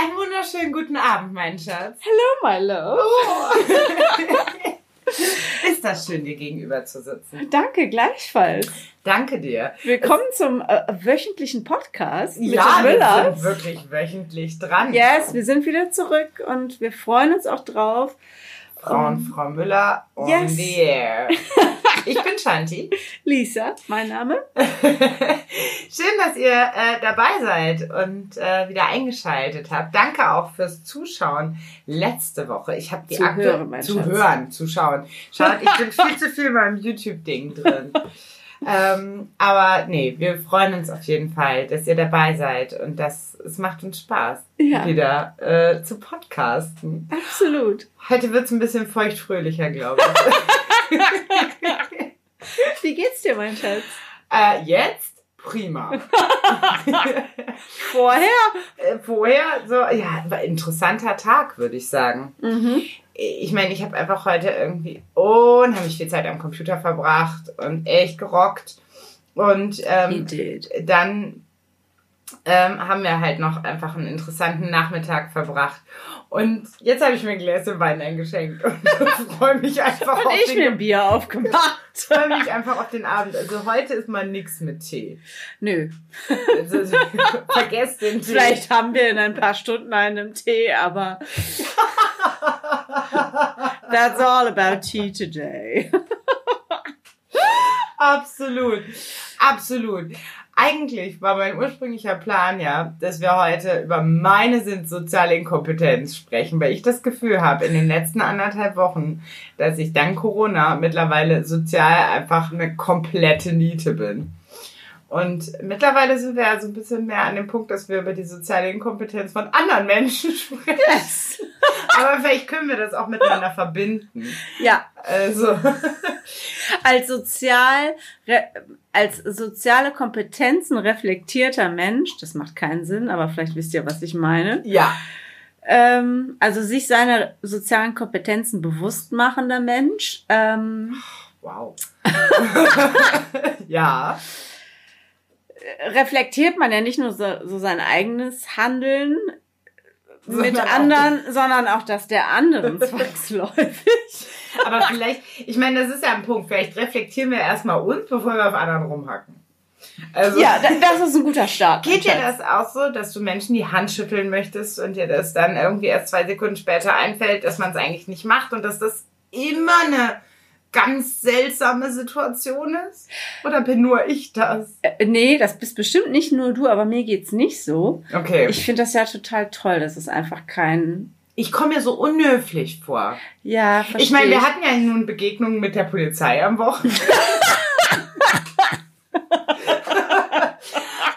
Einen wunderschönen guten Abend, mein Schatz. Hello, my love. Ist das schön, dir gegenüber zu sitzen. Danke, gleichfalls. Danke dir. Willkommen zum äh, wöchentlichen Podcast mit ja, den wir sind wirklich wöchentlich dran. Yes, wir sind wieder zurück und wir freuen uns auch drauf. Frau und Frau Müller on Yes. the air. Ich bin Shanti. Lisa, mein Name. Schön, dass ihr äh, dabei seid und äh, wieder eingeschaltet habt. Danke auch fürs Zuschauen letzte Woche. Ich habe die Zu aktu- hören, zu Schatz. hören, zuschauen. Schaut, ich bin viel zu viel in meinem YouTube-Ding drin. ähm, aber nee, wir freuen uns auf jeden Fall, dass ihr dabei seid und das es macht uns Spaß, Ja. wieder äh, zu podcasten. Absolut. Heute wird's ein bisschen feuchtfröhlicher, glaube ich. Wie geht's dir, mein Schatz? äh, jetzt prima. Vorher? Äh, Vorher so, ja, war ein interessanter Tag, würde ich sagen. Mhm. Ich meine, ich habe einfach heute irgendwie unheimlich viel Zeit am Computer verbracht und echt gerockt. Und ähm, dann ähm, haben wir halt noch einfach einen interessanten Nachmittag verbracht. Und jetzt habe ich mir ein Gläschen Wein eingeschenkt und freue mich einfach Und auf ich den mir ein Bier aufgemacht. freue mich einfach auf den Abend. Also heute ist mal nix mit Tee. Nö. Also, vergesst den Tee. Vielleicht haben wir in ein paar Stunden einen Tee, aber that's all about tea today. Absolut, absolut. Eigentlich war mein ursprünglicher Plan ja, dass wir heute über meine sind soziale Inkompetenz sprechen, weil ich das Gefühl habe in den letzten anderthalb Wochen, dass ich dank Corona mittlerweile sozial einfach eine komplette Niete bin. Und mittlerweile sind wir ja so ein bisschen mehr an dem Punkt, dass wir über die soziale Inkompetenz von anderen Menschen sprechen. Yes. Aber vielleicht können wir das auch miteinander verbinden. Ja, Also, als sozial, als soziale Kompetenzen reflektierter Mensch, das macht keinen Sinn, aber vielleicht wisst ihr, was ich meine. ja. Ähm, also sich seiner sozialen Kompetenzen bewusst machender Mensch, ähm, Wow. ja. Reflektiert man ja nicht nur so, so sein eigenes Handeln mit Sondern auch anderen, sondern auch das der anderen zwangsläufig. Aber vielleicht, ich meine, das ist ja ein Punkt. Vielleicht reflektieren wir erstmal uns, bevor wir auf anderen rumhacken. Also, Ja, da- das ist ein guter Start. geht dir das auch so, dass du Menschen die Hand schütteln möchtest und dir das dann irgendwie erst zwei Sekunden später einfällt, dass man es eigentlich nicht macht und dass das immer eine ganz seltsame Situation ist? Oder bin nur ich das? Äh, Nee, das bist bestimmt nicht nur du, aber mir geht's nicht so. Okay. Ich, finde das ja total toll. Das ist einfach kein. ich komme mir so unhöflich vor. Ja, verstehe. Ich meine, wir hatten ja nun Begegnungen mit der Polizei am Wochenende.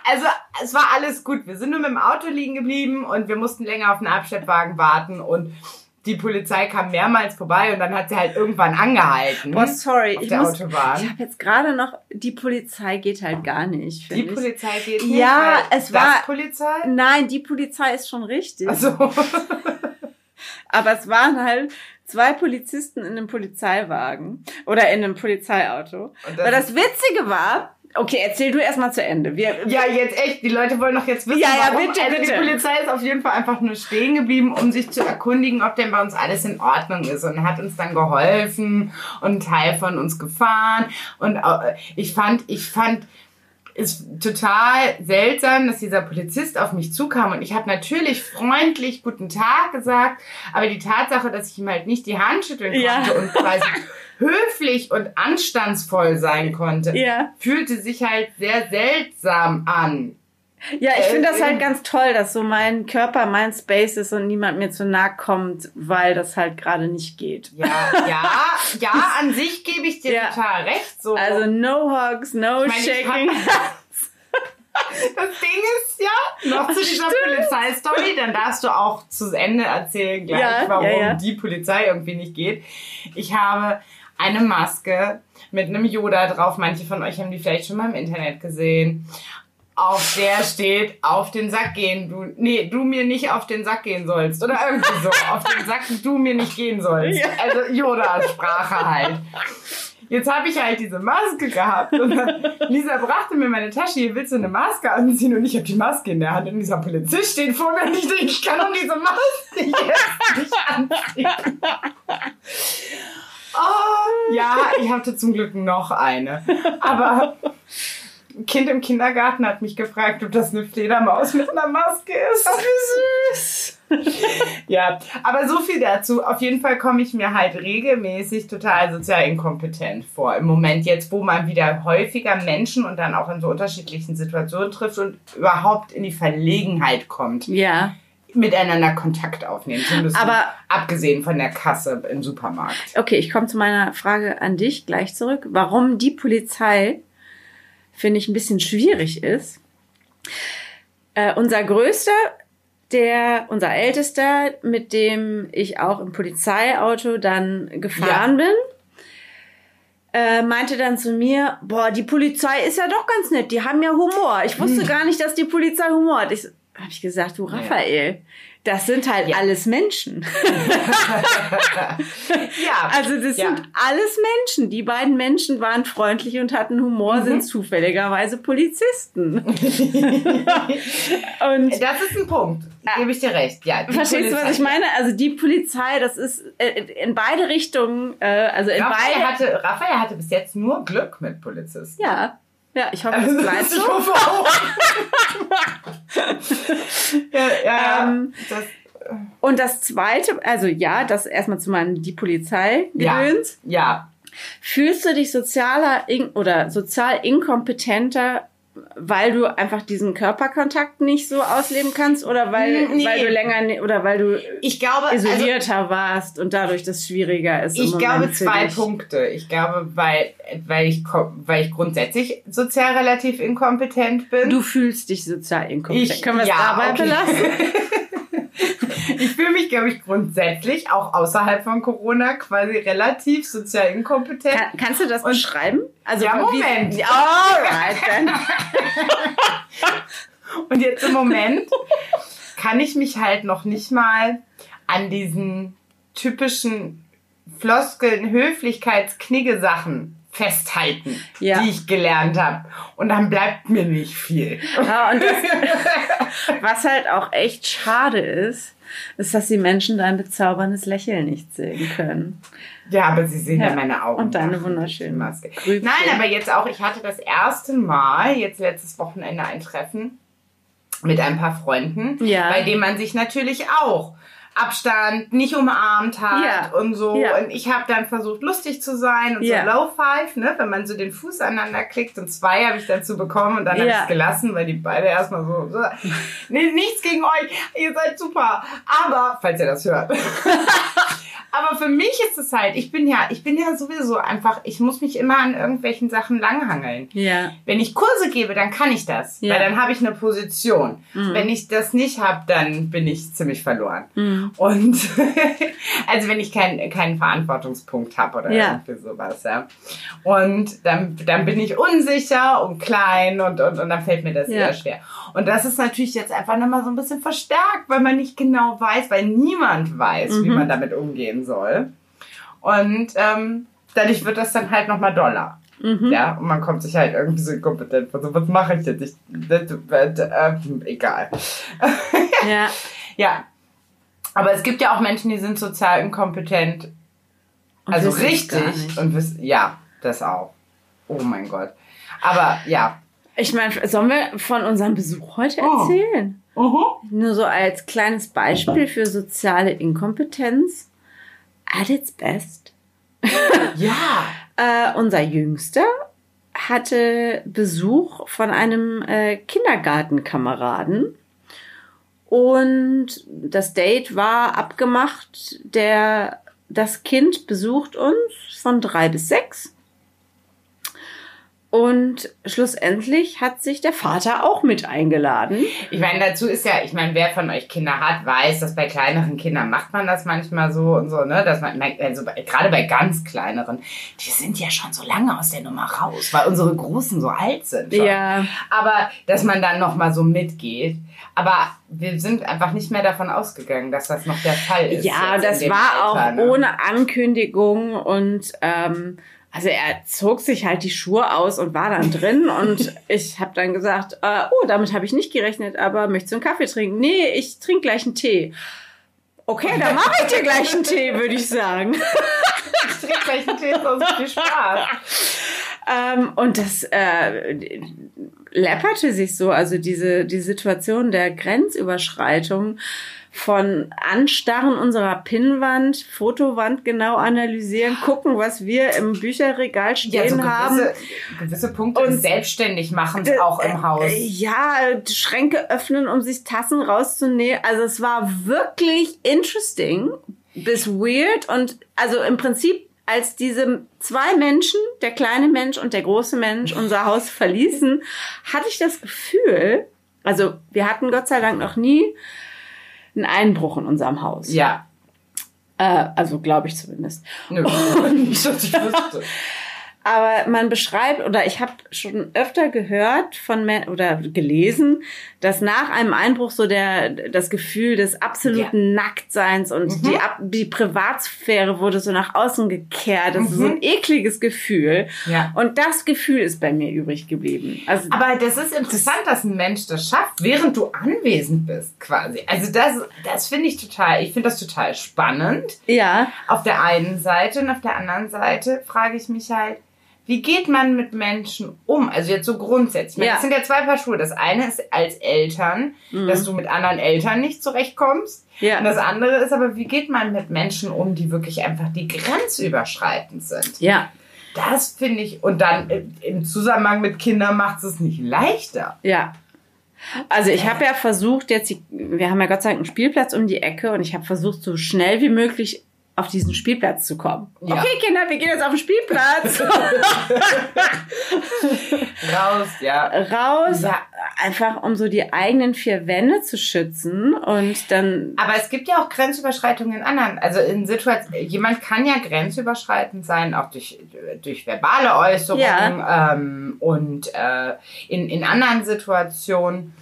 also, es war alles gut. Wir sind nur mit dem Auto liegen geblieben und wir mussten länger auf einen Abschleppwagen warten und die Polizei kam mehrmals vorbei und dann hat sie halt irgendwann angehalten. Boah, sorry, auf ich der muss. Autobahn. Ich habe jetzt gerade noch. Die Polizei geht halt gar nicht. Die ich. Polizei geht nicht. Ja, es das war- Polizei? Nein, die Polizei ist schon richtig. Also, Aber es waren halt zwei Polizisten in einem Polizeiwagen oder in einem Polizeiauto. Weil das Witzige war, okay, erzähl du erstmal zu Ende. Wir, Ja, jetzt echt. Die Leute wollen doch jetzt wissen, Ja, ja, warum. bitte, also bitte. Die Polizei ist auf jeden Fall einfach nur stehen geblieben, um sich zu erkundigen, ob denn bei uns alles in Ordnung ist und hat uns dann geholfen und einen Teil von uns gefahren. Und äh, ich fand, ich fand es total seltsam, dass dieser Polizist auf mich zukam und ich habe natürlich freundlich guten Tag gesagt, aber die Tatsache, dass ich ihm halt nicht die Hand schütteln konnte Ja. und quasi höflich und anstandsvoll sein konnte, ja, fühlte sich halt sehr seltsam an. Ja, ich Äh, finde das äh, halt ganz toll, dass so mein Körper mein Space ist und niemand mir zu nahe kommt, weil das halt gerade nicht geht. Ja, ja, ja, an sich gebe ich dir Ja. total recht. So. Also no hugs, no Ich meine, ich shaking. das Ding ist ja, noch zu dieser Polizeistory, dann darfst du auch zu Ende erzählen gleich, Ja, warum ja, ja. die Polizei irgendwie nicht geht. Ich habe eine Maske mit einem Yoda drauf. Manche von euch haben die vielleicht schon mal im Internet gesehen. Auf der steht, auf den Sack gehen, du, nee, du mir nicht auf den Sack gehen sollst. Oder irgendwie so, auf den Sack du mir nicht gehen sollst. Also Yoda-Sprache halt. jetzt habe ich halt diese Maske gehabt. Und dann, Lisa brachte mir meine Tasche, hier willst du eine Maske anziehen? Und ich habe die Maske in der Hand und dieser Polizist steht vor mir und ich denke, ich kann doch diese Maske jetzt nicht anziehen. Oh, ja, ich hatte zum Glück noch eine. Aber ein Kind im Kindergarten hat mich gefragt, ob das eine Fledermaus mit einer Maske ist. Ach, wie süß. ja, aber so viel dazu. Auf jeden Fall komme ich mir halt regelmäßig total sozial inkompetent vor. Im Moment jetzt, wo man wieder häufiger Menschen und dann auch in so unterschiedlichen Situationen trifft und überhaupt in die Verlegenheit kommt. Ja. Miteinander Kontakt aufnehmen. Zumindest Aber- abgesehen von der Kasse im Supermarkt. Okay, ich komme zu meiner Frage an dich gleich zurück. Warum die Polizei, finde ich, ein bisschen schwierig ist. Äh, unser größter, der, unser ältester, mit dem ich auch im Polizeiauto dann gefahren bin, äh, meinte dann zu mir, boah, die Polizei ist ja doch ganz nett, die haben ja Humor. Ich wusste gar nicht, dass die Polizei Humor hat. Ich, habe ich gesagt, du Raphael, das sind halt Ja. alles Menschen. Ja, Also das ja. sind alles Menschen. Die beiden Menschen waren freundlich und hatten Humor, Mhm. sind zufälligerweise Polizisten. und Das ist ein Punkt. Gebe ich dir recht. Ja, verstehst du, was Polizei- ich meine? Also die Polizei, das ist äh, in beide Richtungen, äh, also in Raphael beide. hatte, Raphael hatte bis jetzt nur Glück mit Polizisten. ja, ja, ich hoffe, es bleibt Ich so. hoffe auch. ja, ja, ja. Ähm, das, Und das Zweite, also ja, das erstmal zu meinem die Polizei Ja. gedöns. ja. Fühlst du dich sozialer in, oder sozial inkompetenter, weil du einfach diesen Körperkontakt nicht so ausleben kannst oder weil, Nee. weil du länger ne- oder weil du Ich glaube, also, isolierter warst und dadurch das schwieriger ist? ich glaube zwei? Punkte. Ich glaube, weil, weil, ich, weil ich grundsätzlich sozial relativ inkompetent bin. Du fühlst dich sozial inkompetent. Ich- Können wir es ja, dabei okay. belassen? Ich fühle mich, glaube ich, grundsätzlich auch außerhalb von Corona quasi relativ sozial inkompetent. Kann, kannst du das Und- beschreiben? Also Ja, wie- Moment. Alright, dann. Und jetzt im Moment kann ich mich halt noch nicht mal an diesen typischen Floskeln, Höflichkeitsknigge-Sachen festhalten, Ja. die ich gelernt habe. Und dann bleibt mir nicht viel. Ja, und das, was halt auch echt schade ist, ist, dass die Menschen dein bezauberndes Lächeln nicht sehen können. Ja, aber sie sehen ja, Ja. meine Augen. Und deine der Maske. Grübchen. Nein, aber jetzt auch, ich hatte das erste Mal, jetzt letztes Wochenende ein Treffen mit ein paar Freunden, Ja. bei dem man sich natürlich auch Abstand nicht umarmt hat Ja. und so. Ja. Und ich habe dann versucht, lustig zu sein und Ja. so Low Five, ne, wenn man so den Fuß aneinander klickt. Und zwei habe ich dazu bekommen und dann habe ich es gelassen, weil die beide erstmal so, so nee, nichts gegen euch, ihr seid super. Aber, falls ihr das hört. Aber für mich ist es halt, ich bin ja, ich bin ja sowieso einfach, ich muss mich immer an irgendwelchen Sachen langhangeln. Ja. Wenn ich Kurse gebe, dann kann ich das, Ja. weil dann habe ich eine Position. Mhm. Wenn ich das nicht habe, dann bin ich ziemlich verloren. Mhm. Und also wenn ich keinen keinen Verantwortungspunkt habe oder Ja. irgendwie sowas, ja. Und dann, dann bin ich unsicher und klein und, und, und dann fällt mir das Ja. sehr schwer. Und das ist natürlich jetzt einfach nochmal so ein bisschen verstärkt, weil man nicht genau weiß, weil niemand weiß, wie Mhm. man damit umgehen soll. Und ähm, dadurch wird das dann halt nochmal doller. Mhm. Ja, und man kommt sich halt irgendwie so inkompetent vor. So, was mache ich jetzt? Ich, das, das, äh, egal. Ja. Ja. Aber es gibt ja auch Menschen, die sind sozial inkompetent. Und also richtig. Und wissen, ja, das auch. Oh mein Gott. Aber ja. Ich meine, sollen wir von unserem Besuch heute Oh. erzählen? Mhm. Nur so als kleines Beispiel für soziale Inkompetenz. At its best. Ja. Äh, unser Jüngster hatte Besuch von einem äh, Kindergartenkameraden. Und das Date war abgemacht. Der, das Kind besucht uns von drei bis sechs. Und schlussendlich hat sich der Vater auch mit eingeladen. Ich meine, dazu ist ja, ich meine, wer von euch Kinder hat, weiß, dass bei kleineren Kindern macht man das manchmal so und so, ne? Dass man, also gerade bei ganz kleineren, die sind ja schon so lange aus der Nummer raus, weil unsere Großen so alt sind. Schon. Ja, Aber dass man dann nochmal so mitgeht. Aber wir sind einfach nicht mehr davon ausgegangen, dass das noch der Fall ist. Ja, das war Alter, auch ne? ohne Ankündigung und ähm, also er zog sich halt die Schuhe aus und war dann drin und ich habe dann gesagt, äh, oh, damit habe ich nicht gerechnet, aber möchtest du einen Kaffee trinken? Nee, ich trinke gleich einen Tee. Okay, dann mache ich dir gleich einen Tee, würde ich sagen. ich trinke gleich einen Tee, sonst viel Spaß. Ähm, und das äh, läpperte sich so, also diese die Situation der Grenzüberschreitung von Anstarren unserer Pinnwand, Fotowand genau analysieren, gucken, was wir im Bücherregal stehen ja, so gewisse, haben. Gewisse Punkte und selbstständig machen auch im Haus. Äh, ja, Schränke öffnen, um sich Tassen rauszunehmen. Also es war wirklich interesting bis weird und also im Prinzip als diese zwei Menschen, der kleine Mensch und der große Mensch, unser Haus verließen, hatte ich das Gefühl, also wir hatten Gott sei Dank noch nie einen Einbruch in unserem Haus. Ja. Äh, also glaube ich zumindest. Nö, dass ich wüsste. Aber man beschreibt, oder ich habe schon öfter gehört von oder gelesen, dass nach einem Einbruch so der das Gefühl des absoluten ja. Nacktseins und mhm. die, die Privatsphäre wurde so nach außen gekehrt. Das mhm. ist so ein mhm. ekliges Gefühl. Ja. Und das Gefühl ist bei mir übrig geblieben. Also, Aber das ist interessant, dass ein Mensch das schafft, während du anwesend bist, quasi. Also das, das finde ich total, ich finde das total spannend. Ja. Auf der einen Seite und auf der anderen Seite frage ich mich halt, wie geht man mit Menschen um? Also jetzt so grundsätzlich. Ja. Das sind ja zwei Paar Schuhe. Das eine ist als Eltern, mhm. dass du mit anderen Eltern nicht zurechtkommst. Ja. Und das andere ist aber, wie geht man mit Menschen um, die wirklich einfach die grenzüberschreitend sind? Ja. Das finde ich, und dann im Zusammenhang mit Kindern macht es nicht leichter. Ja. Also ich habe ja versucht, jetzt, wir haben ja Gott sei Dank einen Spielplatz um die Ecke und ich habe versucht, so schnell wie möglich auf diesen Spielplatz zu kommen. Ja. Okay, Kinder, wir gehen jetzt auf den Spielplatz. Raus, ja. Raus, ja. einfach um so die eigenen vier Wände zu schützen und dann. Aber es gibt ja auch Grenzüberschreitungen in anderen. Also in Situationen, jemand kann ja grenzüberschreitend sein, auch durch, durch verbale Äußerungen ja. ähm, und äh, in, in anderen Situationen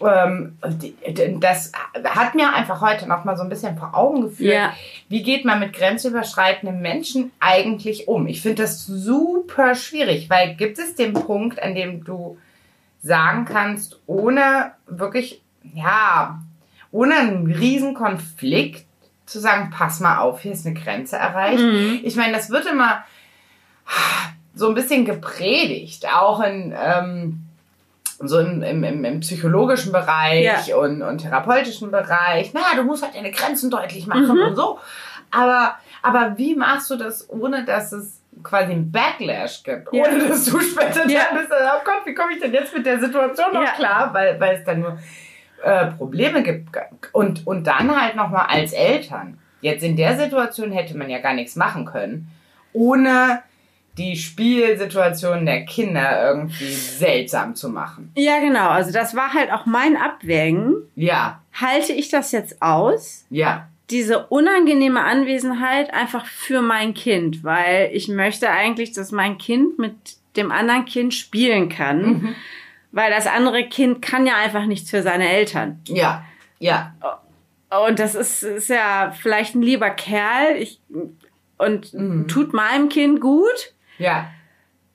ähm, das hat mir einfach heute noch mal so ein bisschen vor Augen geführt, ja. wie geht man mit grenzüberschreitenden Menschen eigentlich um? Ich finde das super schwierig, weil gibt es den Punkt, an dem du sagen kannst, ohne wirklich, ja, ohne einen riesen Konflikt zu sagen, pass mal auf, hier ist eine Grenze erreicht. Mhm. Ich meine, das wird immer so ein bisschen gepredigt, auch in ähm, so im, im, im, psychologischen Bereich ja. und, und therapeutischen Bereich. Na, du musst halt deine Grenzen deutlich machen mhm. und so. Aber, aber wie machst du das, ohne dass es quasi einen Backlash gibt? Ja. Ohne dass du später ja. dann bist, oh Gott, wie komme ich denn jetzt mit der Situation noch klar? Weil, weil es dann nur äh, Probleme gibt. Und, und dann halt nochmal als Eltern. Jetzt in der Situation hätte man ja gar nichts machen können, ohne die Spielsituation der Kinder irgendwie seltsam zu machen. Ja, genau. Also das war halt auch mein Abwägen. Ja. Halte ich das jetzt aus? Ja. Diese unangenehme Anwesenheit einfach für mein Kind, weil ich möchte eigentlich, dass mein Kind mit dem anderen Kind spielen kann, mhm. weil das andere Kind kann ja einfach nichts für seine Eltern. Ja, ja. Und das ist, ist ja vielleicht ein lieber Kerl ich, und mhm. tut meinem Kind gut. Ja.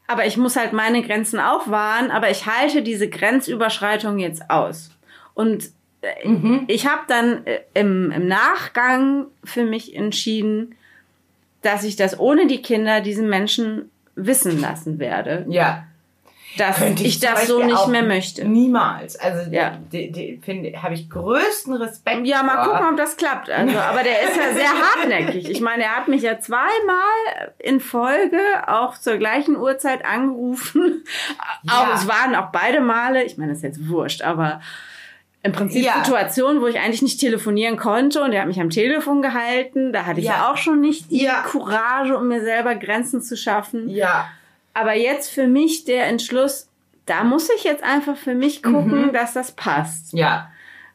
Aber ich muss halt meine Grenzen auch wahren, aber ich halte diese Grenzüberschreitung jetzt aus. Und äh, mhm. ich habe dann äh, im, im Nachgang für mich entschieden, dass ich das ohne die Kinder diesen Menschen wissen lassen werde. Ja dass ich, ich das so nicht mehr möchte. Niemals. Also ja. habe ich größten Respekt. Ja, mal vor. gucken, ob das klappt. Also, aber der ist ja sehr hartnäckig. Ich meine, er hat mich ja zweimal in Folge auch zur gleichen Uhrzeit angerufen. Ja. Auch, es waren auch beide Male, ich meine, das ist jetzt wurscht, aber im Prinzip ja. Situationen, wo ich eigentlich nicht telefonieren konnte und er hat mich am Telefon gehalten. Da hatte ich ja, auch schon nicht die. Courage, um mir selber Grenzen zu schaffen. Ja. Aber jetzt für mich der Entschluss, da muss ich jetzt einfach für mich gucken, mhm. dass das passt. Ja.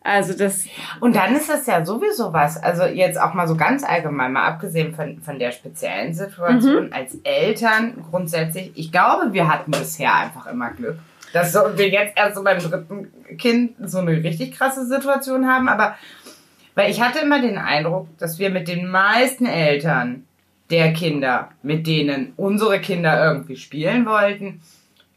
Also das. Und dann ist das ja sowieso was. Also jetzt auch mal so ganz allgemein, mal abgesehen von, von der speziellen Situation mhm. als Eltern grundsätzlich. Ich glaube, wir hatten bisher einfach immer Glück, dass so, wir jetzt erst so beim dritten Kind so eine richtig krasse Situation haben. Aber weil ich hatte immer den Eindruck, dass wir mit den meisten Eltern der Kinder, mit denen unsere Kinder irgendwie spielen wollten,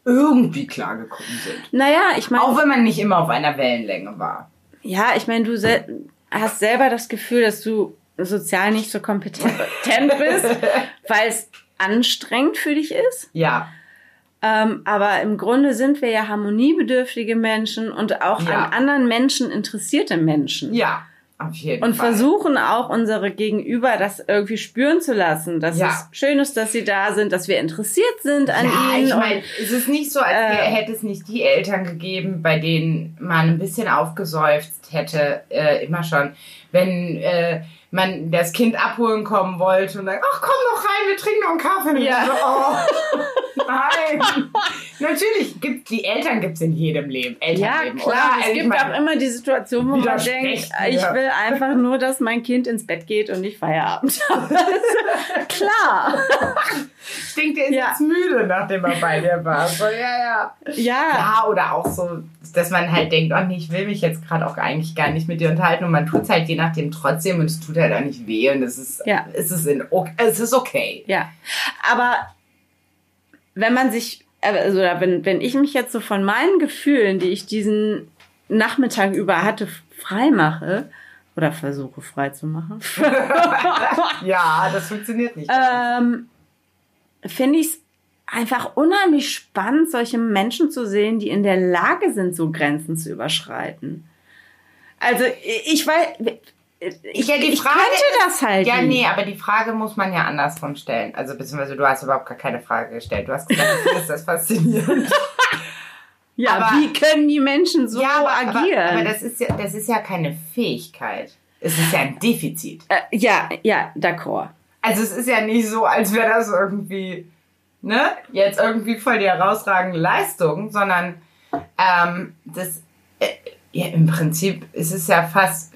irgendwie klargekommen sind. Naja, ich meine. Auch wenn man nicht immer auf einer Wellenlänge war. Ja, ich meine, du sel hast selber das Gefühl, dass du sozial nicht so kompetent bist, weil es anstrengend für dich ist. Ja. Ähm, aber im Grunde sind wir ja harmoniebedürftige Menschen und auch Ja. an anderen Menschen interessierte Menschen. Ja, auf jeden Und Fall. versuchen auch unsere Gegenüber das irgendwie spüren zu lassen, dass Ja. es schön ist, dass sie da sind, dass wir interessiert sind an ja, ihnen. ich meine, es ist nicht so, als Äh, hätte es nicht die Eltern gegeben, bei denen man ein bisschen aufgesäuft hätte, äh, immer schon, wenn äh, man das Kind abholen kommen wollte und dann, ach komm doch rein, wir trinken noch einen Kaffee. Ja. so, oh, nein. Natürlich, gibt, die Eltern gibt es in jedem Leben. ja, Elternleben, klar. oder? Es Also ich gibt meine, auch immer die Situation, wo man denkt, ich will einfach nur, dass mein Kind ins Bett geht und nicht Feierabend hat. klar. Ich denke, der ist Ja. jetzt müde, nachdem er bei dir war. So, ja, ja. Ja. Ja, oder auch so, dass man halt denkt, oh nee, ich will mich jetzt gerade auch eigentlich gar nicht mit dir unterhalten und man tut es halt je nachdem trotzdem und es tut halt auch nicht weh und es ist, Ja. es ist, in, es ist okay. Ja, aber wenn man sich, also wenn, wenn ich mich jetzt so von meinen Gefühlen, die ich diesen Nachmittag über hatte, frei mache oder versuche frei zu machen, Ja, das funktioniert nicht. ähm, finde ich es einfach unheimlich spannend, solche Menschen zu sehen, die in der Lage sind, so Grenzen zu überschreiten. Also ich weiß, ich, Ja, die ich Frage könnte ist- das halt ja, nicht. nee, aber die Frage muss man ja andersrum stellen. Also, beziehungsweise du hast überhaupt gar keine Frage gestellt. Du hast gesagt, du findest das faszinierend. Ja, aber- wie können die Menschen so ja, aber, agieren? Aber, aber das, ist ja, das ist ja keine Fähigkeit. Es ist ja ein Defizit. Äh, ja, ja, d'accord. Also es ist ja nicht so, als wäre das irgendwie, ne, jetzt irgendwie voll die herausragende Leistung, sondern ähm, das, äh, ja, im Prinzip ist es ja fast,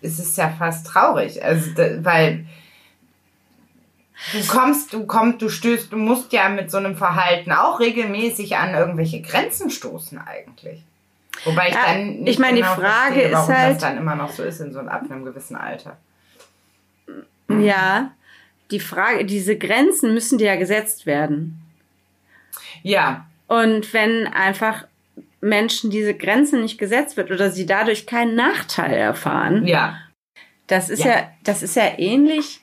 ist es ja fast traurig, also weil du kommst, du kommst, du stößt, du musst ja mit so einem Verhalten auch regelmäßig an irgendwelche Grenzen stoßen eigentlich. Wobei ich Ja, dann nicht ich meine, die genau Frage verstehe, ist warum halt- das dann immer noch so ist in so einem, ab einem gewissen Alter. Ja, die Frage, diese Grenzen müssen dir ja gesetzt werden. Ja, Und wenn einfach Menschen diese Grenzen nicht gesetzt wird oder sie dadurch keinen Nachteil erfahren, ja. das ist Ja. ja. das ist ja ähnlich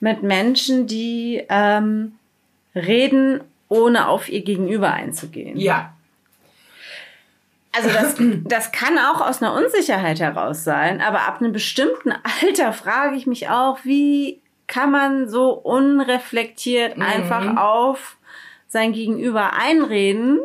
mit Menschen, die ähm, reden, ohne auf ihr Gegenüber einzugehen. Ja, Also das, das kann auch aus einer Unsicherheit heraus sein, aber ab einem bestimmten Alter frage ich mich auch, wie kann man so unreflektiert Mhm. einfach auf sein Gegenüber einreden?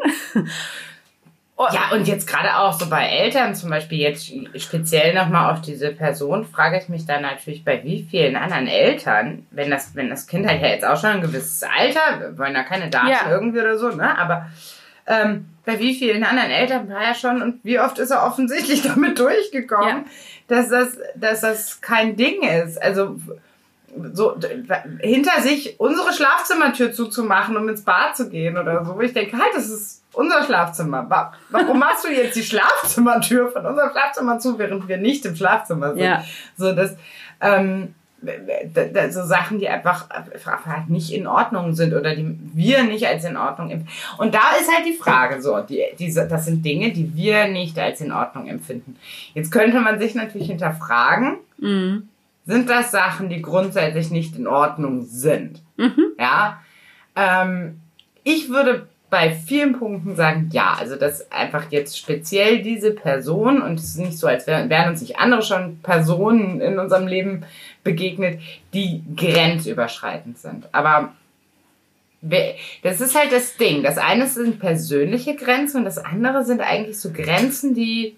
Oh, Ja, und jetzt gerade auch so bei Eltern zum Beispiel, jetzt speziell nochmal auf diese Person, frage ich mich dann natürlich bei wie vielen anderen Eltern, wenn das, wenn das Kind halt ja jetzt auch schon ein gewisses Alter, wir wollen da keine Daten Ja. irgendwie oder so, ne, aber ähm, bei wie vielen anderen Eltern war er schon und wie oft ist er offensichtlich damit durchgekommen, Ja. dass das, dass das kein Ding ist. Also so hinter sich unsere Schlafzimmertür zuzumachen, um ins Bad zu gehen oder so. Wo ich denke, halt, das ist unser Schlafzimmer. Wa- Warum machst du jetzt die Schlafzimmertür von unserem Schlafzimmer zu, während wir nicht im Schlafzimmer sind? Ja. So, das, ähm, so Sachen, die einfach, halt nicht in Ordnung sind oder die wir nicht als in Ordnung empfinden. Und da ist halt die Frage so, die, diese, das sind Dinge, die wir nicht als in Ordnung empfinden. Jetzt könnte man sich natürlich hinterfragen, Mhm. sind das Sachen, die grundsätzlich nicht in Ordnung sind. Ja. Ähm, ich würde bei vielen Punkten sagen, ja, also dass einfach jetzt speziell diese Person, und es ist nicht so, als wären, uns nicht andere schon Personen in unserem Leben begegnet, die grenzüberschreitend sind. Aber das ist halt das Ding. Das eine sind persönliche Grenzen und das andere sind eigentlich so Grenzen, die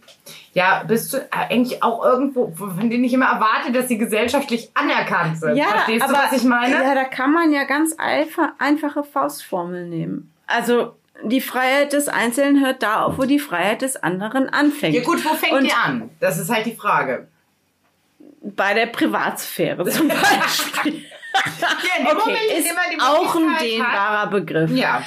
ja bist du eigentlich auch irgendwo, von denen ich immer erwarte, dass sie gesellschaftlich anerkannt sind. Verstehst du, was ich meine? Ja, da kann man ja ganz einfach, einfache Faustformeln nehmen. Also die Freiheit des Einzelnen hört da auf, wo die Freiheit des anderen anfängt. Ja gut, wo fängt Und- die an? Das ist halt die Frage. Bei der Privatsphäre zum Beispiel. Ja, in dem okay, Moment, in ist dem man die auch ein dehnbarer Begriff. Hat, ja.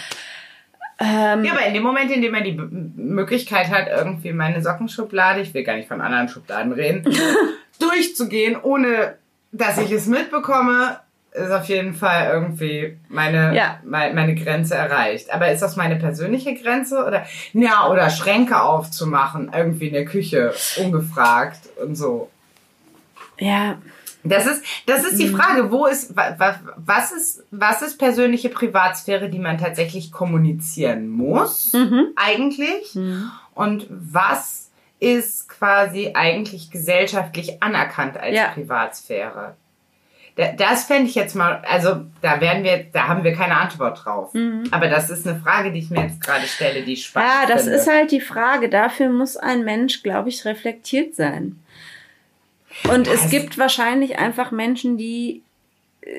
Ähm, ja, aber in dem Moment, in dem man die B Möglichkeit hat, irgendwie meine Sockenschublade, ich will gar nicht von anderen Schubladen reden, durchzugehen, ohne dass ich es mitbekomme, ist auf jeden Fall irgendwie meine, Ja. meine, meine Grenze erreicht. Aber ist das meine persönliche Grenze? Oder, ja, oder Schränke aufzumachen, irgendwie in der Küche, ungefragt und so. Ja, Das ist, das ist die Frage, wo ist, wa- wa- was ist, was ist persönliche Privatsphäre, die man tatsächlich kommunizieren muss, Mhm. eigentlich? Und was ist quasi eigentlich gesellschaftlich anerkannt als Ja. Privatsphäre? Da- Das fände ich jetzt mal, also da werden wir, da haben wir keine Antwort drauf. Aber das ist eine Frage, die ich mir jetzt gerade stelle, die spannend Mhm. Ja, das finde. ist halt die Frage. Dafür muss ein Mensch, glaube ich, reflektiert sein. Und es Das- gibt wahrscheinlich einfach Menschen, die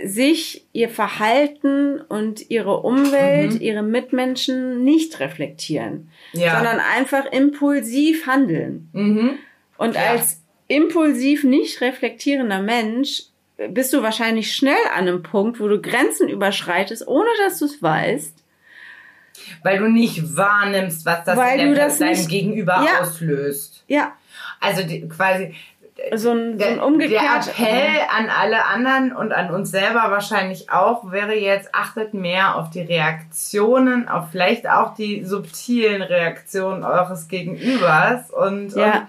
sich ihr Verhalten und ihre Umwelt, ihre Mitmenschen nicht reflektieren, Ja. sondern einfach impulsiv handeln. Mhm. Und Ja. als impulsiv nicht reflektierender Mensch bist du wahrscheinlich schnell an einem Punkt, wo du Grenzen überschreitest, ohne dass du es weißt. Weil du nicht wahrnimmst, was das Weil in du der, das deinem nicht- Gegenüber Ja. auslöst. Ja, Also die, quasi so ein, so ein der, umgekehrt. der Appell an alle anderen und an uns selber wahrscheinlich auch wäre jetzt, achtet mehr auf die Reaktionen, auf vielleicht auch die subtilen Reaktionen eures Gegenübers und, Ja. und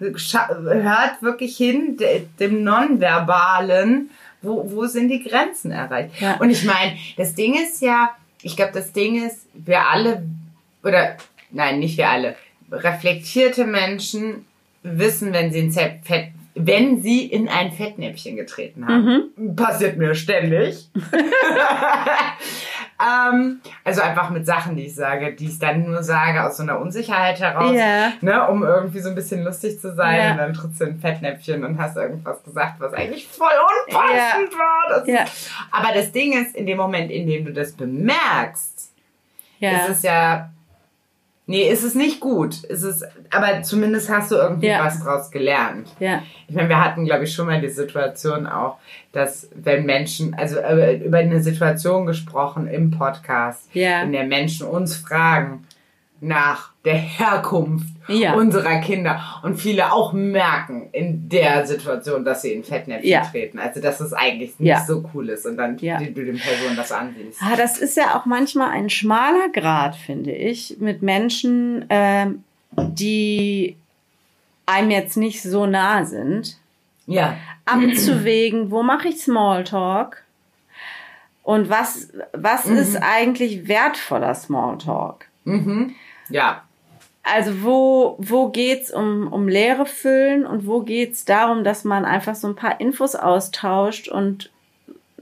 hört wirklich hin de, dem Nonverbalen, wo, wo sind die Grenzen erreicht. Ja. Und ich meine, das Ding ist ja, ich glaube, das Ding ist, wir alle, oder nein, nicht wir alle, reflektierte Menschen wissen, wenn sie in Fett, wenn sie in ein Fettnäpfchen getreten haben. Passiert mir ständig. ähm, also einfach mit Sachen, die ich sage, die ich dann nur sage aus so einer Unsicherheit heraus, Ja. ne, um irgendwie so ein bisschen lustig zu sein. Ja. Und dann trittst du in ein Fettnäpfchen und hast irgendwas gesagt, was eigentlich voll unpassend war. Das aber das Ding ist, in dem Moment, in dem du das bemerkst, ist es ja. Nee, ist es nicht gut. Ist es, aber zumindest hast du irgendwie Ja. was draus gelernt. ja. Ich meine, wir hatten, glaube ich, schon mal die Situation auch, dass wenn Menschen, also äh, über eine Situation gesprochen im Podcast, Ja. in der Menschen uns fragen nach der Herkunft Ja. unserer Kinder und viele auch merken in der Situation, dass sie in Fettnäpfchen Ja. treten. Also, dass es eigentlich nicht Ja. so cool ist und dann Ja. die, du den Personen das ansiehst. Ah, das ist ja auch manchmal ein schmaler Grad, finde ich, mit Menschen, ähm, die einem jetzt nicht so nah sind, Ja. abzuwägen, wo mache ich Smalltalk und was, was ist eigentlich wertvoller Smalltalk? Mhm. Ja. Also wo, wo geht's um, um Leere füllen und wo geht's darum, dass man einfach so ein paar Infos austauscht und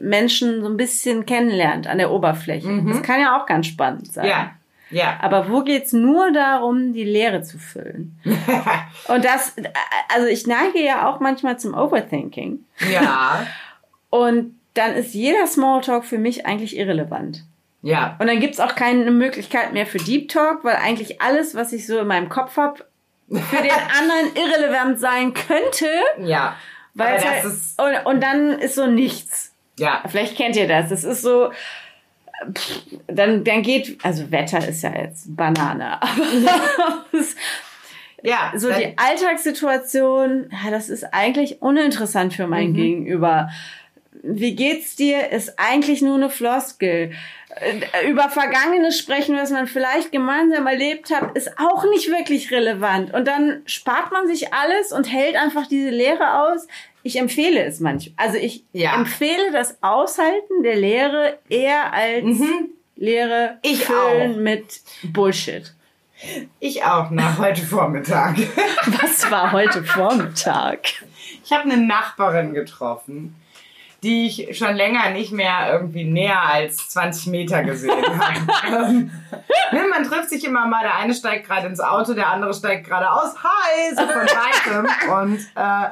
Menschen so ein bisschen kennenlernt an der Oberfläche. Das kann ja auch ganz spannend sein. Ja. Ja. Aber wo geht's nur darum, die Leere zu füllen? Und das, also ich neige ja auch manchmal zum Overthinking. Ja. Und dann ist jeder Smalltalk für mich eigentlich irrelevant. Ja. Und dann gibt's auch keine Möglichkeit mehr für Deep Talk, weil eigentlich alles, was ich so in meinem Kopf hab, für den anderen irrelevant sein könnte. Ja. Weil es halt, ist, und, und dann ist so nichts. ja. Vielleicht kennt ihr das. Das ist so. pff, Dann, dann geht, also Wetter ist ja jetzt Banane, aber es- Ja. so die Alltagssituation, ja, das ist eigentlich uninteressant für mein Gegenüber. Wie geht's dir? Ist eigentlich nur eine Floskel. Äh, Über Vergangenes sprechen, was man vielleicht gemeinsam erlebt hat, ist auch nicht wirklich relevant. Und dann spart man sich alles und hält einfach diese Lehre aus. Ich empfehle es manchmal. Also ich Ja. empfehle das Aushalten der Lehre eher als Lehre Mhm. Ich füllen auch. mit Bullshit. Ich auch nach heute Vormittag. Was war heute Vormittag? Ich habe eine Nachbarin getroffen, die ich schon länger nicht mehr irgendwie näher als 20 Meter gesehen habe. Ähm, ne, man trifft sich immer mal, der eine steigt gerade ins Auto, der andere steigt gerade aus. Hi, so von weitem. Und äh,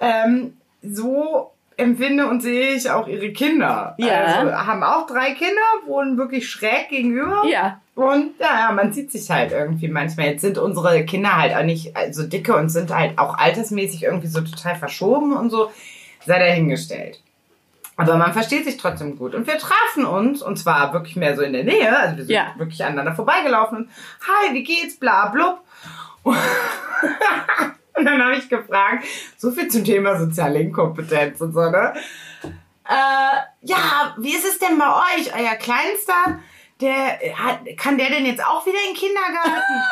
ähm, so empfinde und sehe ich auch ihre Kinder. Ja. Also haben auch drei Kinder, wohnen wirklich schräg gegenüber. Ja. Und ja, man sieht sich halt irgendwie manchmal. Jetzt sind unsere Kinder halt auch nicht so dicke und sind halt auch altersmäßig irgendwie so total verschoben und so. Sei dahingestellt. Aber man versteht sich trotzdem gut. Und wir trafen uns, und zwar wirklich mehr so in der Nähe. Also wir sind Ja. wirklich aneinander vorbeigelaufen. Und, Hi, wie geht's? Bla, blub. Und dann habe ich gefragt, so viel zum Thema soziale Inkompetenz und so, ne? Äh, ja, wie ist es denn bei euch? Euer Kleinster, der hat, kann der denn jetzt auch wieder in den Kindergarten?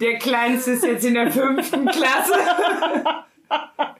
der Kleinste ist jetzt in der fünften Klasse.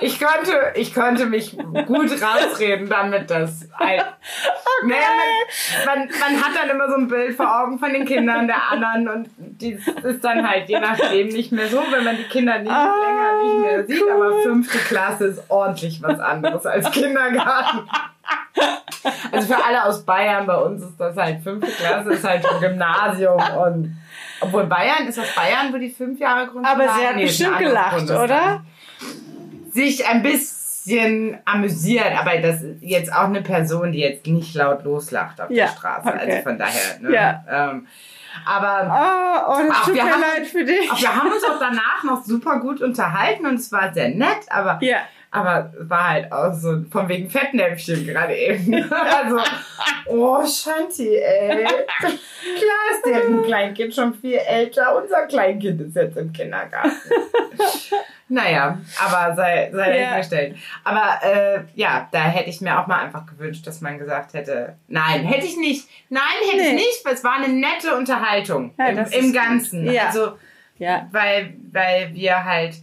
Ich konnte, ich konnte mich gut rausreden damit, dass ein, okay. naja, man, man, man, hat dann immer so ein Bild vor Augen von den Kindern der anderen und die ist dann halt je nachdem nicht mehr so, wenn man die Kinder nicht ah, länger nicht mehr sieht. Cool. Aber fünfte Klasse ist ordentlich was anderes als Kindergarten. Also für alle aus Bayern, bei uns ist das halt fünfte Klasse, ist halt ein Gymnasium und obwohl Bayern, ist das Bayern, wo die fünf Jahre Grundschule Aber sie hat nee, bestimmt gelacht, oder? Sich ein bisschen amüsiert, aber das ist jetzt auch eine Person, die jetzt nicht laut loslacht auf ja, der Straße. Also okay. Also von daher, ne? Ja. Ähm, aber oh, oh, das tut mir leid für dich. wir haben uns auch danach noch super gut unterhalten und es war sehr nett, aber ja. Aber war halt auch so von wegen Fettnäpfchen gerade eben. Also, oh Shanti, ey. Klar ist deren Kleinkind schon viel älter. Unser Kleinkind ist jetzt im Kindergarten. Naja, aber sei, sei ja. dahingestellt. Aber äh, ja, da hätte ich mir auch mal einfach gewünscht, dass man gesagt hätte, nein, hätte ich nicht. Nein, hätte nee. ich nicht, weil es war eine nette Unterhaltung ja, im, im Ganzen. Ja. Also, ja. Weil, weil wir halt,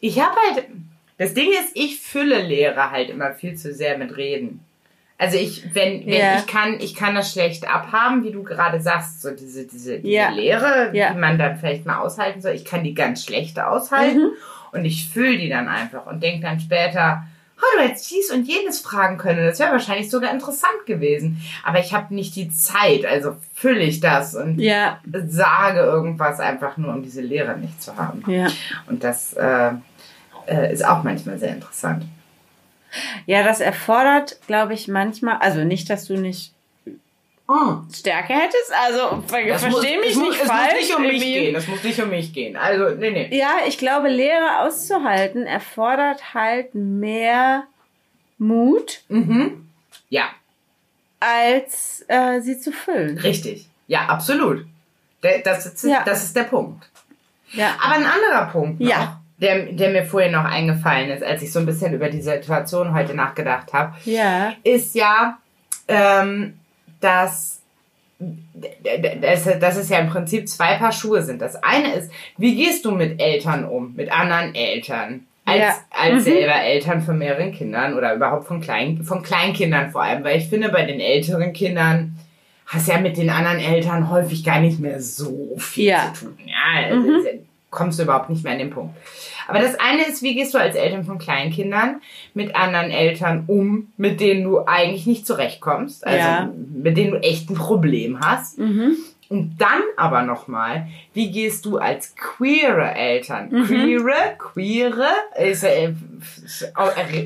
ich habe halt, das Ding ist, ich fülle Lehre halt immer viel zu sehr mit Reden. Also ich, wenn, wenn ja. ich kann, ich kann das schlecht abhaben, wie du gerade sagst, so diese, diese, diese ja. Lehre, ja. die man dann vielleicht mal aushalten soll. Ich kann die ganz schlecht aushalten mhm. Und ich fülle die dann einfach und denke dann später, oh, du hättest dies und jenes fragen können. Das wäre wahrscheinlich sogar interessant gewesen. Aber ich habe nicht die Zeit, also fülle ich das und sage irgendwas einfach nur, um diese Lehre nicht zu haben. Ja. Und das äh, äh, ist auch manchmal sehr interessant. Ja, das erfordert, glaube ich, manchmal, also nicht, dass du nicht oh. Stärke hättest, also verstehe mich nicht es falsch. Es muss nicht um mich gehen, es muss nicht um mich gehen. Also, nee, nee. Ja, ich glaube, Lehre auszuhalten erfordert halt mehr Mut. Mhm. Ja. Als äh, sie zu füllen. Richtig. Ja, absolut. Das ist, ja. das ist der Punkt. Ja. Aber ein anderer Punkt noch. Ja der, der mir vorher noch eingefallen ist, als ich so ein bisschen über die Situation heute nachgedacht habe, ja. ist ja, ähm, dass, dass, es ja im Prinzip zwei Paar Schuhe sind. Das eine ist, wie gehst du mit Eltern um, mit anderen Eltern? Als, ja. als mhm. selber Eltern von mehreren Kindern oder überhaupt von, Klein, von Kleinkindern vor allem, weil ich finde, bei den älteren Kindern hast ja mit den anderen Eltern häufig gar nicht mehr so viel ja. zu tun. Ja, also mhm. kommst du überhaupt nicht mehr an den Punkt. Aber das eine ist, wie gehst du als Eltern von Kleinkindern mit anderen Eltern um, mit denen du eigentlich nicht zurechtkommst, also ja. mit denen du echt ein Problem hast. Mhm. Und dann aber nochmal, wie gehst du als queere Eltern? Mhm. Queere, queere, ist, äh,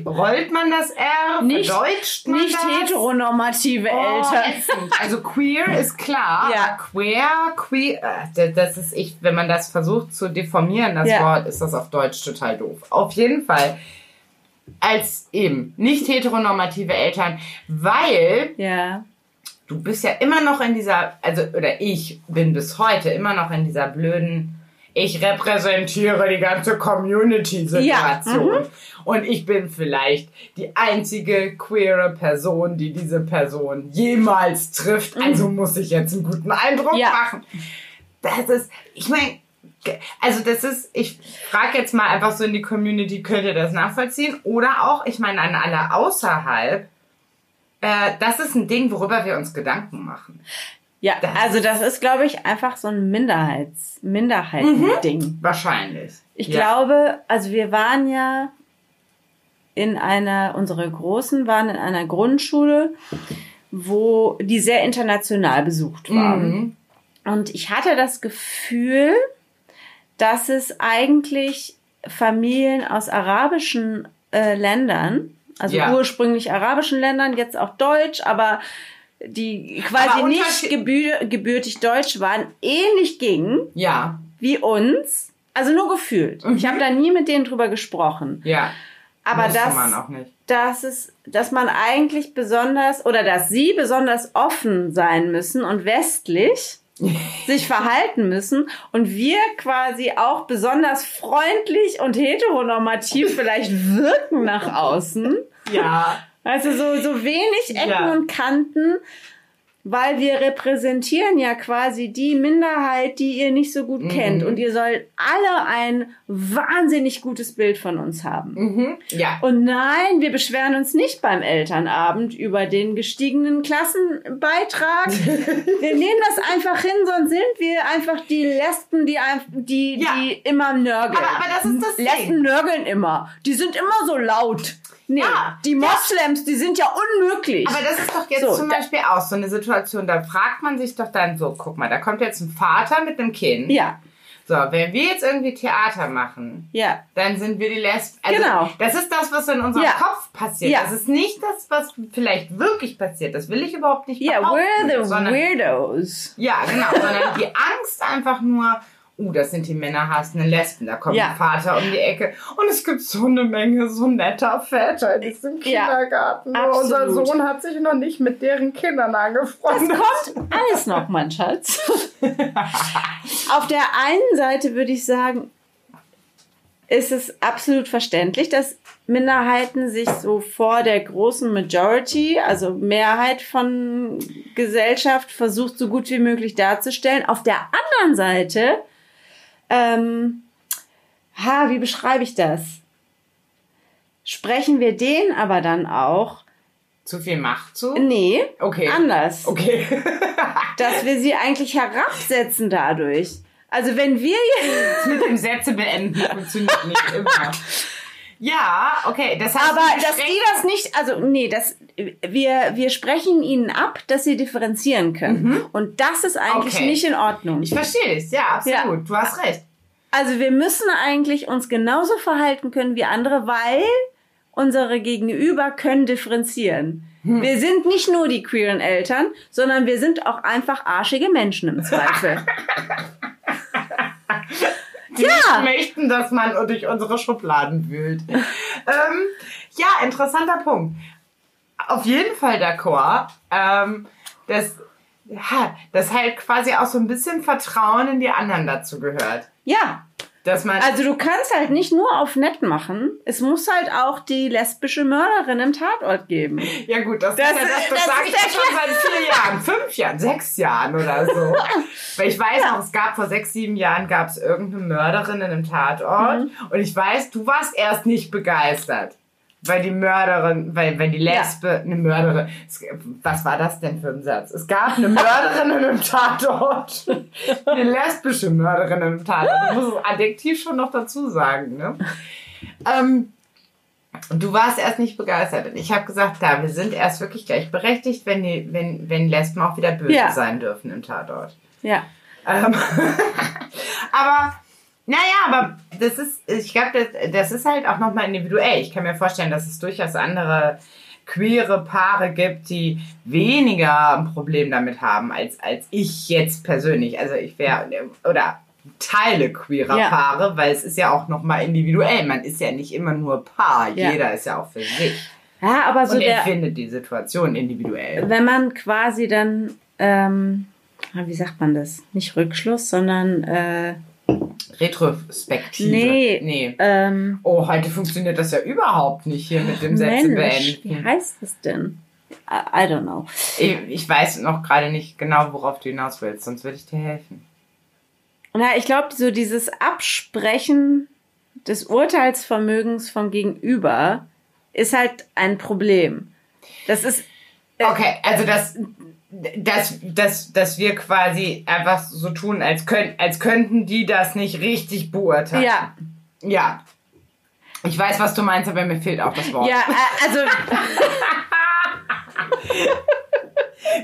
rollt man das R? Nicht, verdeutscht man nicht das? heteronormative oh, Eltern. Also queer ist klar. Ja. Queer, queer, äh, das ist ich, wenn man das versucht zu deformieren, das ja. Wort, ist das auf Deutsch total doof. Auf jeden Fall als eben nicht heteronormative Eltern, weil ja du bist ja immer noch in dieser, also, oder ich bin bis heute immer noch in dieser blöden, ich repräsentiere die ganze Community-Situation. Ja. Mhm. Und ich bin vielleicht die einzige queere Person, die diese Person jemals trifft. Mhm. Also muss ich jetzt einen guten Eindruck ja. machen. Das ist, ich meine, also das ist, ich frage jetzt mal einfach so in die Community, könnt ihr das nachvollziehen? Oder auch, ich meine, an alle außerhalb, äh, das ist ein Ding, worüber wir uns Gedanken machen. Ja, das also das ist, glaube ich, einfach so ein Minderheits, Minderheiten-Ding. Mhm, wahrscheinlich. Ich ja. glaube, also wir waren ja in einer, unsere Großen waren in einer Grundschule, wo die sehr international besucht waren. Mhm. Und ich hatte das Gefühl, dass es eigentlich Familien aus arabischen äh, Ländern also ja. ursprünglich arabischen Ländern, jetzt auch Deutsch, aber die quasi aber nicht gebür gebürtig deutsch waren, ähnlich gingen ja. wie uns. Also nur gefühlt. Mhm. Ich habe da nie mit denen drüber gesprochen. Ja. Aber das, man auch nicht. dass es, dass man eigentlich besonders oder dass sie besonders offen sein müssen und westlich. Sich verhalten müssen und wir quasi auch besonders freundlich und heteronormativ vielleicht wirken nach außen. Ja. Also so, so wenig Ecken Ja. und Kanten, weil wir repräsentieren ja quasi die Minderheit, die ihr nicht so gut Mhm. kennt. Und ihr sollt alle ein wahnsinnig gutes Bild von uns haben. Mhm. Ja. Und nein, wir beschweren uns nicht beim Elternabend über den gestiegenen Klassenbeitrag. wir nehmen das einfach hin, sonst sind wir einfach die Lesben, die, die, Ja. die immer nörgeln. Aber- aber das ist das Ding. Lesben nörgeln immer. Die sind immer so laut. Nee, Ja. die Moslems, die sind ja unmöglich. Aber das ist doch jetzt So, zum Beispiel auch so eine Situation, da fragt man sich doch dann so, guck mal, da kommt jetzt ein Vater mit einem Kind. ja, So, wenn wir jetzt irgendwie Theater machen, ja. dann sind wir die Lesben. Also, Genau. Das ist das, was in unserem Ja. Kopf passiert. Ja. Das ist nicht das, was vielleicht wirklich passiert. Das will ich überhaupt nicht Ja, behaupten. we're the sondern, weirdos. Ja, genau. sondern die Angst einfach nur, uh, das sind die männerhassenden Lesben. Da kommt Ja. ein Vater um die Ecke. Und es gibt so eine Menge so netter Väter in diesem Ja, Kindergarten. Nur Unser absolut. Sohn hat sich noch nicht mit deren Kindern Das angefreundet. kommt alles noch, mein Schatz. Auf der einen Seite würde ich sagen, ist es absolut verständlich, dass Minderheiten sich so vor der großen Majority, also Mehrheit von Gesellschaft, versucht, so gut wie möglich darzustellen. Auf der anderen Seite, ähm, ha, wie beschreibe ich das? Sprechen wir denen aber dann auch, Zu viel Macht zu? nee, Okay. anders Okay. dass wir sie eigentlich herabsetzen dadurch. Also wenn wir jetzt, mit dem Sätze beenden funktioniert nicht immer. Ja, okay. Das heißt, aber dass die das nicht, also nee, das wir wir sprechen ihnen ab, dass sie differenzieren können und das ist eigentlich Okay. nicht in Ordnung. Ich verstehe dich, ja, absolut. Du hast recht. Also wir müssen eigentlich uns genauso verhalten können wie andere, weil unsere Gegenüber können differenzieren. Wir sind nicht nur die queeren Eltern, sondern wir sind auch einfach arschige Menschen im Zweifel. Die Ja. nicht möchten, dass man durch unsere Schubladen wühlt. ähm, ja, interessanter Punkt. Auf jeden Fall d'accord. Ähm, dass, ja, dass halt quasi auch so ein bisschen Vertrauen in die anderen dazu gehört. Ja, Dass man. Also du kannst halt nicht nur auf nett machen, es muss halt auch die lesbische Mörderin im Tatort geben. ja gut, das, Das ist ja das, das, das sage ich ja schon seit vier Jahren, fünf Jahren, sechs Jahren oder so. Weil ich weiß noch, es gab vor sechs, sieben Jahren gab es irgendeine Mörderin in einem Tatort Mhm. und ich weiß, du warst erst nicht begeistert. Weil die Mörderin, weil, weil die Lesbe, eine Mörderin, es, was war das denn für ein Satz? Es gab eine Mörderin in einem Tatort. Eine lesbische Mörderin in einem Tatort. Du musst das Adjektiv schon noch dazu sagen, ne? Ähm, du warst erst nicht begeistert. Und ich habe gesagt, da, wir sind erst wirklich gleichberechtigt, wenn, die, wenn, wenn Lesben auch wieder böse Ja. sein dürfen im Tatort. Ja. Ähm, aber, naja, aber das ist, ich glaube, das, das ist halt auch nochmal individuell. Ich kann mir vorstellen, dass es durchaus andere queere Paare gibt, die weniger ein Problem damit haben, als, als ich jetzt persönlich. Also ich wäre, oder Teile queerer Ja. Paare, weil es ist ja auch nochmal individuell. Man ist ja nicht immer nur Paar. Ja. Jeder ist ja auch für sich. Ja, aber so Und der, empfindet die Situation individuell. wenn man quasi dann, ähm, wie sagt man das? Nicht Rückschluss, sondern äh, Retrospektive. Nee. Nee. ähm, Oh, heute funktioniert das ja überhaupt nicht hier mit dem Sätze Mensch, wie beenden. heißt es denn? I, I don't know. Ich, ich weiß noch gerade nicht genau, worauf du hinaus willst, sonst würde ich dir helfen. Na, ich glaube, so dieses Absprechen des Urteilsvermögens vom Gegenüber ist halt ein Problem. Das ist Okay, also das, dass, dass, dass wir quasi einfach so tun, als, könnt, als könnten die das nicht richtig beurteilen. ja, Ja. Ich weiß, was du meinst, aber mir fehlt auch das Wort. ja, äh, also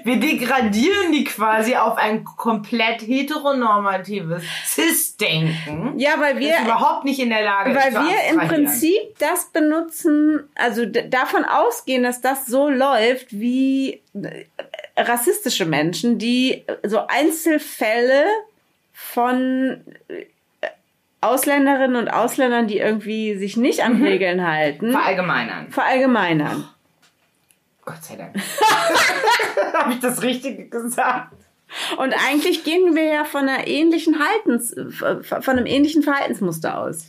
Wir degradieren die quasi auf ein komplett heteronormatives Cis-Denken. ja, weil wir das überhaupt nicht in der Lage ist, weil wir im. Prinzip das benutzen, also davon ausgehen, dass das so läuft wie rassistische Menschen, die so Einzelfälle von äh, Ausländerinnen und Ausländern, die irgendwie sich nicht an Mhm. Regeln halten, verallgemeinern. verallgemeinern. Gott sei Dank. Habe ich das Richtige gesagt? Und eigentlich gehen wir ja von einer ähnlichen Haltens, von einem ähnlichen Verhaltensmuster aus.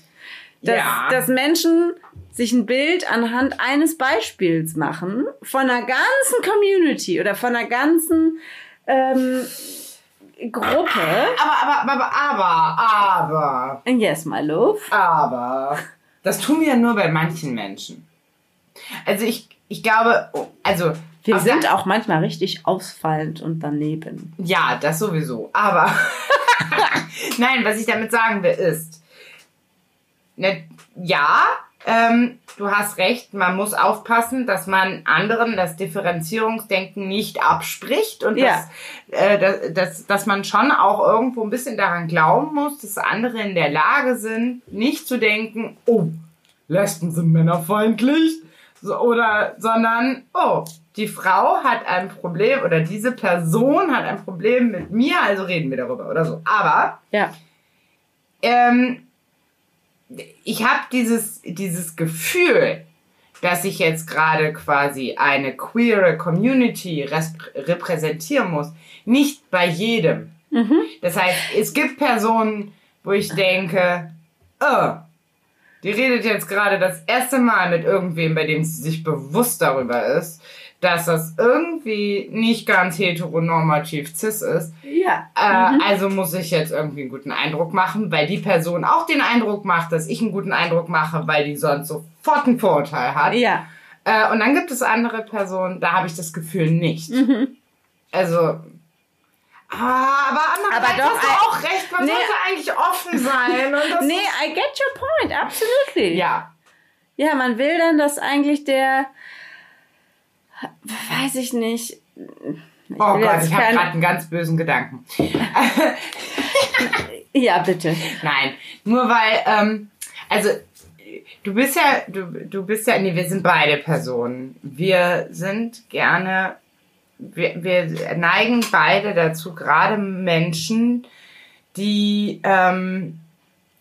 Dass, Ja. dass Menschen sich ein Bild anhand eines Beispiels machen von einer ganzen Community oder von einer ganzen ähm, Gruppe. Aber, aber, aber, aber, aber, Yes, my love. aber. Das tun wir ja nur bei manchen Menschen. Also ich, ich glaube, also. Wir sind der- auch manchmal richtig ausfallend und daneben. Ja, das sowieso. Aber nein, was ich damit sagen will, ist, ne, ja, ähm, du hast recht, man muss aufpassen, dass man anderen das Differenzierungsdenken nicht abspricht und Ja. dass, äh, dass, dass, dass man schon auch irgendwo ein bisschen daran glauben muss, dass andere in der Lage sind, nicht zu denken, oh, Lesben sind männerfeindlich, so, oder, sondern, oh, die Frau hat ein Problem oder diese Person hat ein Problem mit mir, also reden wir darüber oder so. Aber Ja. ähm, ich habe dieses, dieses Gefühl, dass ich jetzt gerade quasi eine queere Community repräsentieren muss, nicht bei jedem. Mhm. Das heißt, es gibt Personen, wo ich denke, oh, die redet jetzt gerade das erste Mal mit irgendwem, bei dem sie sich bewusst darüber ist, dass das irgendwie nicht ganz heteronormativ cis ist. Ja. Äh, Also muss ich jetzt irgendwie einen guten Eindruck machen, weil die Person auch den Eindruck macht, dass ich einen guten Eindruck mache, weil die sonst sofort ein Vorurteil hat. Ja. Äh, und dann gibt es andere Personen, da habe ich das Gefühl nicht. Mhm. Also. Ah, aber andererseits Aber doch, hast du auch recht, man Nee. sollte eigentlich offen sein. Und Nee, I get your point, absolutely. ja. Ja, man will dann, dass eigentlich der, weiß ich nicht. Ich Oh Gott, ich habe gerade einen ganz bösen Gedanken. Ja, bitte. Nein, nur weil, ähm, also du bist ja, du, du bist ja, nee, wir sind beide Personen. Wir sind gerne, wir, wir neigen beide dazu, gerade Menschen, die ähm,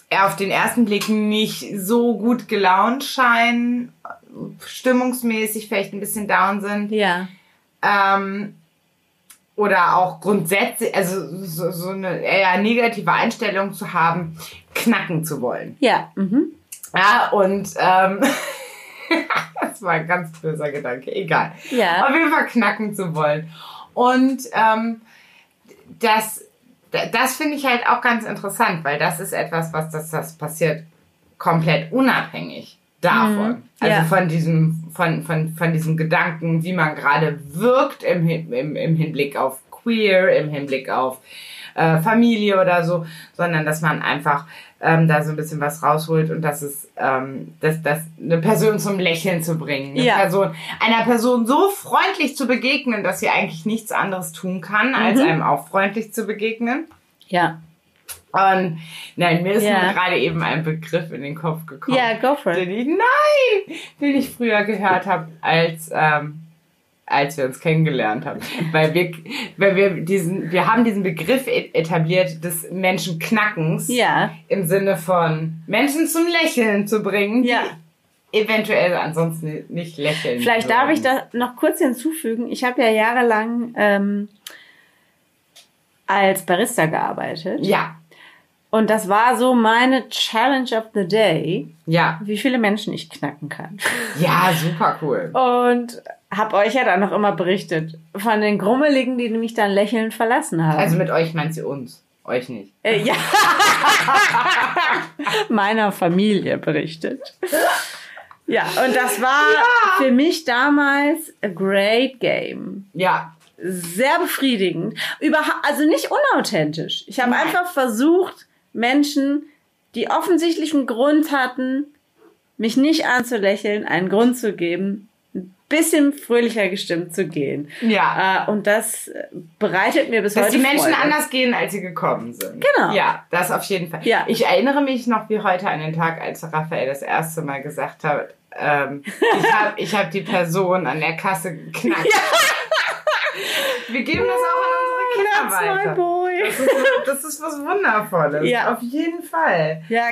auf den ersten Blick nicht so gut gelaunt scheinen, stimmungsmäßig vielleicht ein bisschen down sind, Ja. ähm, oder auch grundsätzlich, also so, so eine eher negative Einstellung zu haben, knacken zu wollen. Ja. Mhm. Ja, und ähm, das war ein ganz böser Gedanke, egal. Ja. Auf jeden Fall knacken zu wollen. Und ähm, das, das finde ich halt auch ganz interessant, weil das ist etwas, was das, das passiert komplett unabhängig davon. Mhm, Also ja. von diesem, von, von, von diesem Gedanken, wie man gerade wirkt im, im, im Hinblick auf queer, im Hinblick auf äh, Familie oder so, sondern dass man einfach ähm, da so ein bisschen was rausholt und dass es, ähm, dass, dass eine Person zum Lächeln zu bringen, eine Ja. Person, einer Person so freundlich zu begegnen, dass sie eigentlich nichts anderes tun kann, als Mhm. einem auch freundlich zu begegnen. Ja. Und nein, mir ist nur gerade eben ein Begriff in den Kopf gekommen, Ja, go for den it. ich, nein, den ich früher gehört habe, als ähm, als wir uns kennengelernt haben, weil wir, weil wir diesen, wir haben diesen Begriff e- etabliert des Menschenknackens Ja. im Sinne von Menschen zum Lächeln zu bringen, Ja. eventuell ansonsten nicht lächeln. Vielleicht würden. darf ich da noch kurz hinzufügen. Ich habe ja jahrelang ähm, als Barista gearbeitet. Ja, Und das war so meine Challenge of the Day, ja, wie viele Menschen ich knacken kann. ja, super cool. Und habe euch ja dann noch immer berichtet von den Grummeligen, die mich dann lächelnd verlassen haben. Also mit euch meint sie uns, euch nicht. Äh, ja. Meiner Familie berichtet. Ja, und das war für mich damals a great game. Ja, Sehr befriedigend. Überha also nicht unauthentisch. Ich habe einfach versucht, Menschen, die offensichtlich einen Grund hatten, mich nicht anzulächeln, einen Grund zu geben, ein bisschen fröhlicher gestimmt zu gehen. ja. Äh, und das bereitet mir bis Dass heute die Menschen Freude. anders gehen, als sie gekommen sind. Genau. Ja, das auf jeden Fall. Ja. Ich erinnere mich noch wie heute an den Tag, als Raphael das erste Mal gesagt hat, ähm, ich habe ich hab die Person an der Kasse geknackt. Wir geben das auch an unsere Kinder weiter. Das ist, das ist was Wundervolles. Ja. Auf jeden Fall. Ja,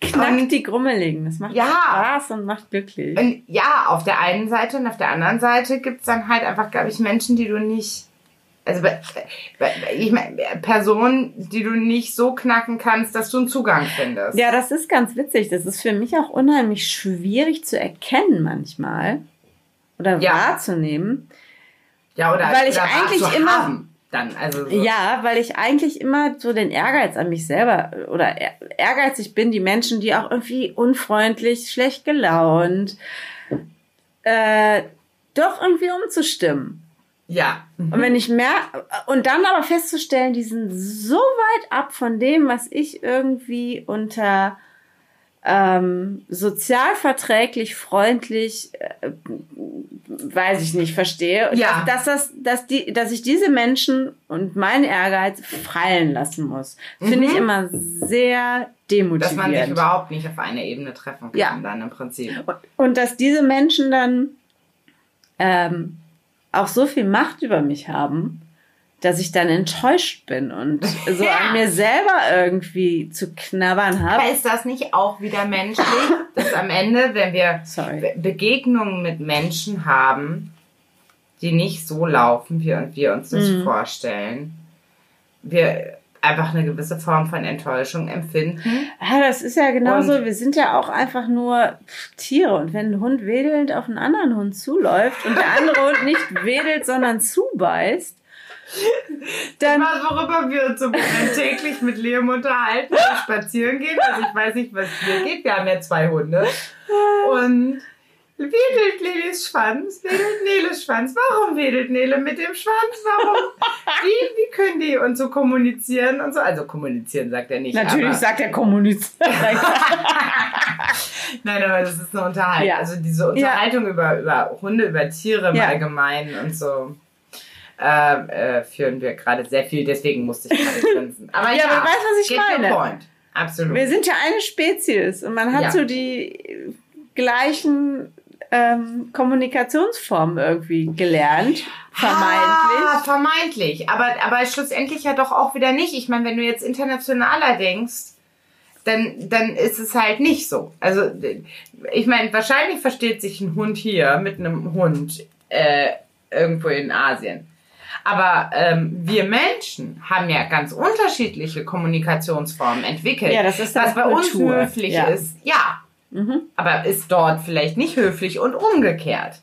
knackt Und- die Grummeligen. Das macht Ja. Spaß und macht glücklich. Und ja, auf der einen Seite und auf der anderen Seite gibt's dann halt einfach, glaube ich, Menschen, die du nicht Also ich meine, Personen, die du nicht so knacken kannst, dass du einen Zugang findest. Ja, das ist ganz witzig. Das ist für mich auch unheimlich schwierig zu erkennen manchmal oder Ja. wahrzunehmen. Ja, oder, Weil ich oder eigentlich immer- haben dann, also so. Ja, weil ich eigentlich immer so den Ehrgeiz an mich selber oder ehr- ehrgeizig bin, die Menschen, die auch irgendwie unfreundlich, schlecht gelaunt, äh, doch irgendwie umzustimmen. ja. Und wenn ich merke, und dann aber festzustellen, die sind so weit ab von dem, was ich irgendwie unter ähm, sozialverträglich, freundlich, äh, weiß ich nicht, verstehe. Und Ja. Dass, dass, das, dass, die, dass ich diese Menschen und meinen Ehrgeiz fallen lassen muss, finde ich immer sehr Mhm. Dass man sich demotivierend. überhaupt nicht auf einer Ebene treffen kann, Ja. dann im Prinzip. Und- Und dass diese Menschen dann ähm, auch so viel Macht über mich haben, dass ich dann enttäuscht bin und so Ja. an mir selber irgendwie zu knabbern Aber habe. ist das nicht auch wieder menschlich, dass am Ende, wenn wir Sorry. Be- Begegnungen mit Menschen haben, die nicht so laufen, wie wir uns das Mhm. vorstellen, wir einfach eine gewisse Form von Enttäuschung empfinden. Ja, das ist ja genauso. Und- wir sind ja auch einfach nur Tiere. Und wenn ein Hund wedelnd auf einen anderen Hund zuläuft und der andere Hund nicht wedelt, sondern zubeißt, dann Was, worüber wir uns im Moment täglich mit Liam unterhalten, spazieren gehen. Also ich weiß nicht, was hier geht. Wir haben ja zwei Hunde. Und wedelt Neles Schwanz, wedelt Neles Schwanz. Warum wedelt Nele mit dem Schwanz? Warum? Wie, wie können die und so kommunizieren und so? Also kommunizieren sagt er nicht. natürlich sagt er kommuniziert. Nein, aber das ist eine Unterhaltung. Ja. Also diese Unterhaltung über, über Hunde, über Tiere im Ja. Allgemeinen und so. Äh, äh, führen wir gerade sehr viel, deswegen musste ich gerade grinsen. Aber Ja, ja, aber weißt was ich get your meine? point. Absolut. Wir sind ja eine Spezies und man hat Ja. so die gleichen ähm, Kommunikationsformen irgendwie gelernt, vermeintlich. Ah, vermeintlich. Aber, aber schlussendlich ja doch auch wieder nicht. Ich meine, wenn du jetzt internationaler denkst, dann, dann ist es halt nicht so. Also, ich meine, wahrscheinlich versteht sich ein Hund hier mit einem Hund äh, irgendwo in Asien. Aber ähm, wir Menschen haben ja ganz unterschiedliche Kommunikationsformen entwickelt. Ja, das ist Was dann bei uns höflich Ja. ist, ja. Mhm. Aber ist dort vielleicht nicht höflich und umgekehrt.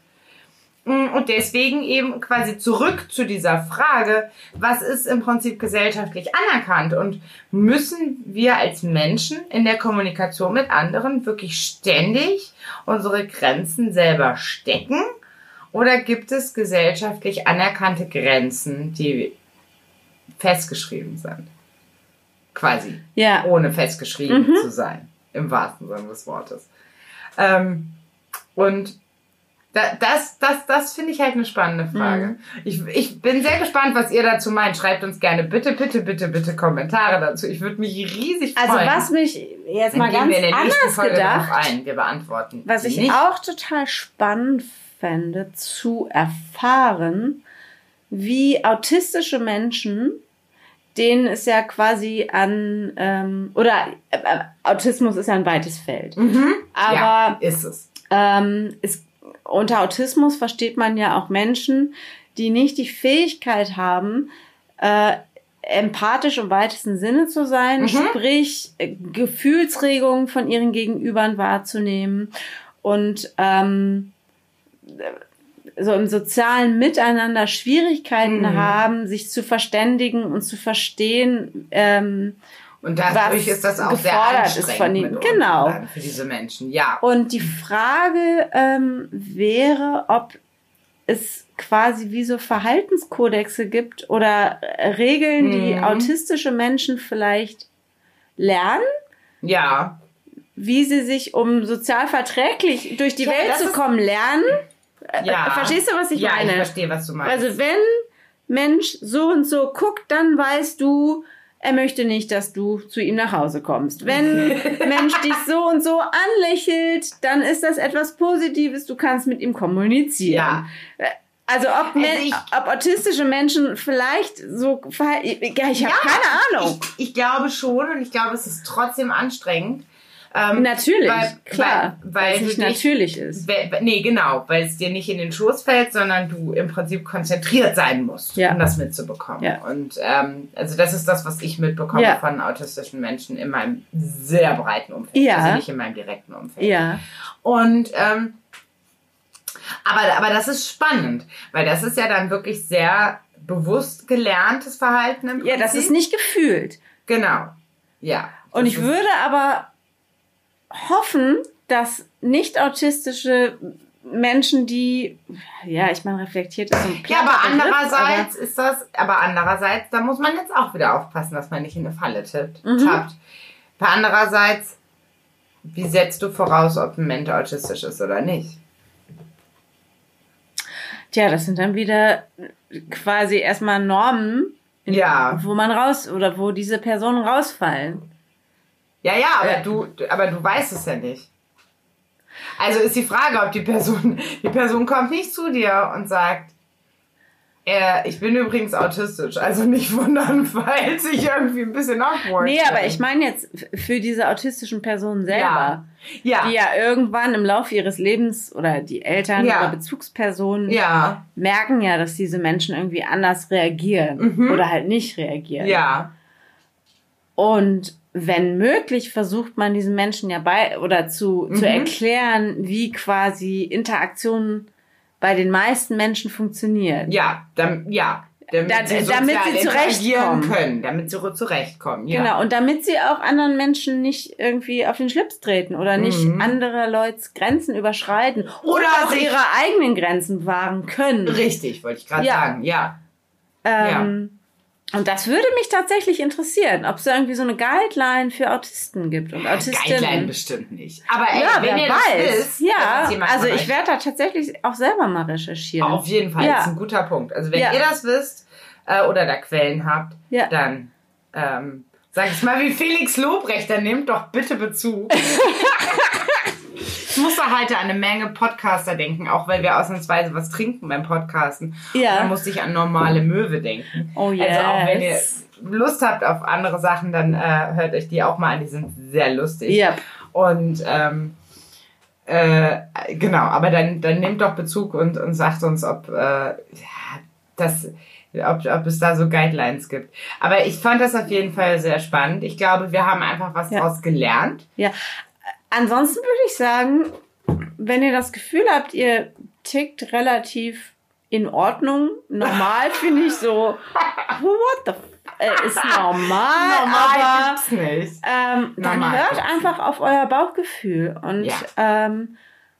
Mm, Und deswegen eben quasi zurück zu dieser Frage, was ist im Prinzip gesellschaftlich anerkannt und müssen wir als Menschen in der Kommunikation mit anderen wirklich ständig unsere Grenzen selber stecken? Oder gibt es gesellschaftlich anerkannte Grenzen, die festgeschrieben sind? Quasi Ja. ohne festgeschrieben Mhm. zu sein, im wahrsten Sinne des Wortes. Ähm, und da, das, das, das finde ich halt eine spannende Frage. Mhm. Ich, ich bin sehr gespannt, was ihr dazu meint. Schreibt uns gerne bitte, bitte, bitte, bitte Kommentare dazu. Ich würde mich riesig Also freuen. was mich jetzt Dann mal gehen ganz wir in der anders Folge gedacht, ein. Wir beantworten. was ich nicht. auch total spannend fände, zu erfahren, wie autistische Menschen, denen ist ja quasi an, ähm, oder äh, äh, Autismus ist ja ein weites Feld. Mhm. Aber ja, ist es. ähm, es, unter Autismus versteht man ja auch Menschen, die nicht die Fähigkeit haben, äh, empathisch im weitesten Sinne zu sein, Mhm. sprich äh, Gefühlsregungen von ihren Gegenübern wahrzunehmen und ähm, so im sozialen Miteinander Schwierigkeiten Mhm. haben, sich zu verständigen und zu verstehen, ähm, Und dadurch was ist das auch sehr gefordert ist anstrengend von ihnen. Genau. für diese Menschen. Ja. Und die Frage ähm, wäre, ob es quasi wie so Verhaltenskodexe gibt oder Regeln, die Mhm. autistische Menschen vielleicht lernen, Ja. wie sie sich, um sozial verträglich durch die Ja, Welt zu kommen, lernen. Ja. Äh, Verstehst du, was ich ja, meine? ich verstehe, was du meinst. Also wenn Mensch so und so guckt, dann weißt du, er möchte nicht, dass du zu ihm nach Hause kommst. Wenn Mensch dich so und so anlächelt, dann ist das etwas Positives, du kannst mit ihm kommunizieren. Ja. Also ob, Men ich- ob autistische Menschen vielleicht so verhalten, ja, ich habe Ja, keine Ahnung. Ich, ich glaube schon und ich glaube, es ist trotzdem anstrengend, Ähm, Natürlich, weil, klar, Weil, weil weil es nicht natürlich ist. we- Nee, genau, weil es dir nicht in den Schoß fällt, sondern du im Prinzip konzentriert sein musst, Ja. um das mitzubekommen. Ja. Und ähm, also das ist das, was ich mitbekomme Ja. von autistischen Menschen in meinem sehr breiten Umfeld. Ja. Also nicht in meinem direkten Umfeld. Ja, Und ähm, aber, aber das ist spannend, weil das ist ja dann wirklich sehr bewusst gelerntes Verhalten im Prinzip. ja, das ist nicht gefühlt. Genau. Ja. Und ich würde aber hoffen, dass nicht autistische Menschen, die, ja, ich meine, reflektiert ist ein Ja, aber andererseits ist das, aber andererseits, da muss man jetzt auch wieder aufpassen, dass man nicht in eine Falle tippt, Mhm. tappt. Aber andererseits, wie setzt du voraus, ob ein Mensch autistisch ist oder nicht? Tja, das sind dann wieder quasi erstmal Normen, Ja. wo man raus oder wo diese Personen rausfallen. Ja, ja, aber Äh. du, aber du weißt es ja nicht. Also ist die Frage, ob die Person, die Person kommt nicht zu dir und sagt, äh, ich bin übrigens autistisch, also nicht wundern, falls ich irgendwie ein bisschen awkward Nee, aber ich meine jetzt für diese autistischen Personen selber, ja, die ja irgendwann im Laufe ihres Lebens oder die Eltern Ja. oder Bezugspersonen ja, merken ja, dass diese Menschen irgendwie anders reagieren Mhm. oder halt nicht reagieren. ja, Und wenn möglich, versucht man diesen Menschen ja bei oder zu, zu Mhm. erklären, wie quasi Interaktionen bei den meisten Menschen funktionieren. ja, dann, ja. Damit, Da- sie, damit sie zurechtkommen. können, damit sie zurechtkommen. Ja. Genau, und damit sie auch anderen Menschen nicht irgendwie auf den Schlips treten oder nicht Mhm. andere Leute's Grenzen überschreiten oder, Oder auch ihre eigenen Grenzen wahren können. Richtig, wollte ich gerade Ja. sagen. Ja. Ähm, Und das würde mich tatsächlich interessieren, ob es da irgendwie so eine Guideline für Autisten gibt und Autistinnen. Guideline bestimmt nicht. Aber ey, ja, wenn wer ihr das weiß. wisst, dass ja, also ich werde da tatsächlich auch selber mal recherchieren. Auf jeden Fall, Ja. das ist ein guter Punkt. Also wenn Ja. ihr das wisst äh, oder da Quellen habt, Ja. dann ähm, sag ich mal wie Felix Lobrecht, dann nehmt doch bitte Bezug. ich musste heute an eine Menge Podcaster denken, auch weil wir ausnahmsweise was trinken beim Podcasten. Ja. Dann musste ich an normale Möwe denken. Oh Also auch wenn ihr yes. Lust habt auf andere Sachen, dann äh, hört euch die auch mal an, die sind sehr lustig. Ja. Und ähm, äh, genau, aber dann, dann nehmt doch Bezug und, und sagt uns, ob, äh, ja, das, ob, ob es da so Guidelines gibt. Aber ich fand das auf jeden Fall sehr spannend. Ich glaube, wir haben einfach was Ja. draus gelernt. Ja. Ansonsten würde ich sagen, wenn ihr das Gefühl habt, ihr tickt relativ in Ordnung, normal finde ich so, what the f äh, ist normal, aber gibt's nicht. ähm, dann Normal hört gibt's einfach auf euer Bauchgefühl und Ja. ähm,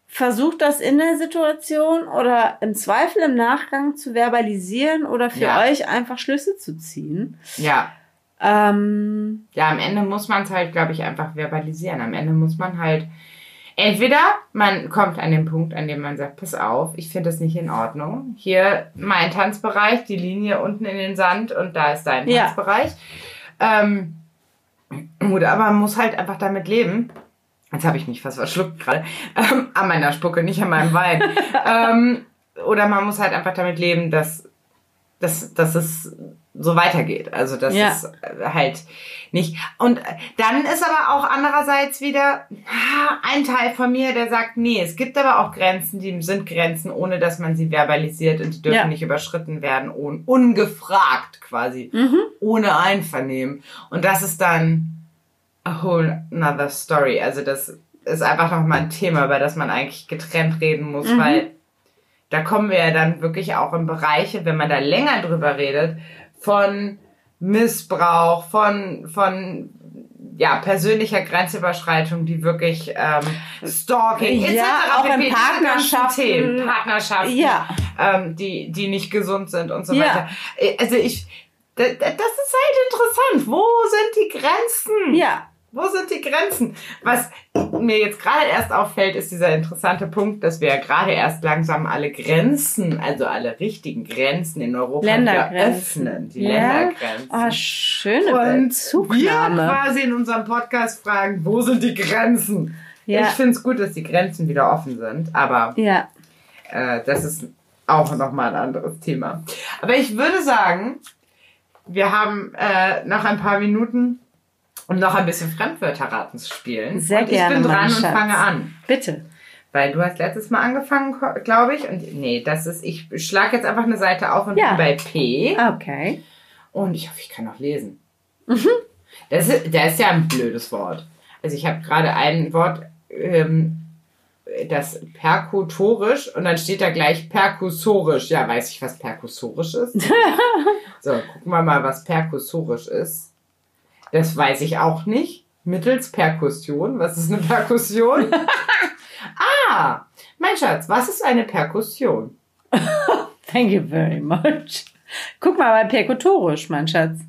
versucht das in der Situation oder im Zweifel im Nachgang zu verbalisieren oder für Ja. euch einfach Schlüsse zu ziehen. Ja. Ähm, Ja, am Ende muss man es halt, glaube ich, einfach verbalisieren. Am Ende muss man halt, entweder man kommt an den Punkt, an dem man sagt, pass auf, ich finde das nicht in Ordnung. Hier mein Tanzbereich, die Linie unten in den Sand und da ist dein Ja. Tanzbereich. Ähm, gut, aber man muss halt einfach damit leben. Jetzt habe ich mich fast verschluckt gerade. Ähm, an meiner Spucke, nicht an meinem Wein. ähm, oder man muss halt einfach damit leben, dass, dass, dass es so weitergeht. Also dass Ja. es halt nicht. Und dann ist aber auch andererseits wieder ah, ein Teil von mir, der sagt, nee, es gibt aber auch Grenzen, die sind Grenzen, ohne dass man sie verbalisiert und die dürfen Ja. nicht überschritten werden, un ungefragt quasi, mhm. ohne Einvernehmen. Und das ist dann a whole another story. Also das ist einfach nochmal ein Thema, über das man eigentlich getrennt reden muss, Mhm. weil da kommen wir ja dann wirklich auch in Bereiche, wenn man da länger drüber redet, von Missbrauch, von, von ja, persönlicher Grenzüberschreitung, die wirklich ähm, Stalking, etc. Ja, auch in Partnerschaften. Themen, Partnerschaften, Ja. ähm, die, die nicht gesund sind und so Ja. weiter. Äh, Also ich, da- da- das ist halt interessant. Wo sind die Grenzen? Ja, Wo sind die Grenzen? Was mir jetzt gerade erst auffällt, ist dieser interessante Punkt, dass wir ja gerade erst langsam alle Grenzen, also alle richtigen Grenzen in Europa öffnen. Die Ja. Ländergrenzen. oh, schöne Und wir Bezugnahme. quasi in unserem Podcast fragen, wo sind die Grenzen? Ja. Ich finde es gut, dass die Grenzen wieder offen sind, aber Ja, äh, das ist auch nochmal ein anderes Thema. Aber ich würde sagen, wir haben äh, nach ein paar Minuten um noch ein bisschen Fremdwörterraten zu spielen. Sehr und ich gerne, bin mein dran und Schatz. fange an. Bitte. Weil du hast letztes Mal angefangen, glaube ich. Und nee, das ist, ich schlage jetzt einfach eine Seite auf und Ja. bin bei P. Okay. Und ich hoffe, ich kann auch lesen. Mhm. Das, ist, das ist ja ein blödes Wort. Also ich habe gerade ein Wort, ähm, das perkutorisch und dann steht da gleich perkussorisch. Ja, weiß ich, was perkussorisch ist? so, gucken wir mal, was perkussorisch ist. Das weiß ich auch nicht. Mittels Perkussion. Was ist eine Perkussion? ah, mein Schatz, was ist eine Perkussion? Thank you very much. Guck mal bei Perkutorisch, mein Schatz.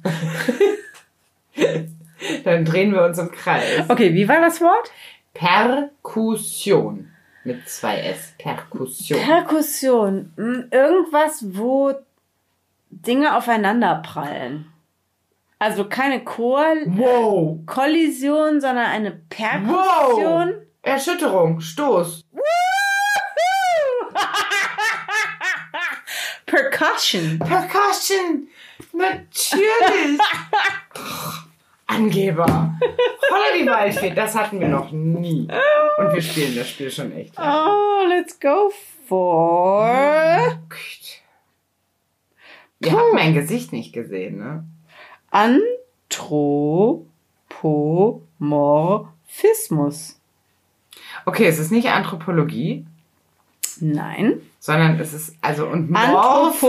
Dann drehen wir uns im Kreis. Okay, wie war das Wort? Perkussion. Mit zwei S. Perkussion. Perkussion. Hm, Irgendwas, wo Dinge aufeinander prallen. Also keine Chor wow. Kollision, sondern eine Perkussion. Erschütterung. Stoß. Percussion. Percussion. Natürlich. Angeber. Holla die Waldfee. Das hatten wir noch nie. Und wir spielen das Spiel schon echt. Oh, let's go for Ihr habt mein Gesicht nicht gesehen, ne? Anthropomorphismus. Okay, es ist nicht Anthropologie, Nein. sondern es ist, also, und Morph ist ja,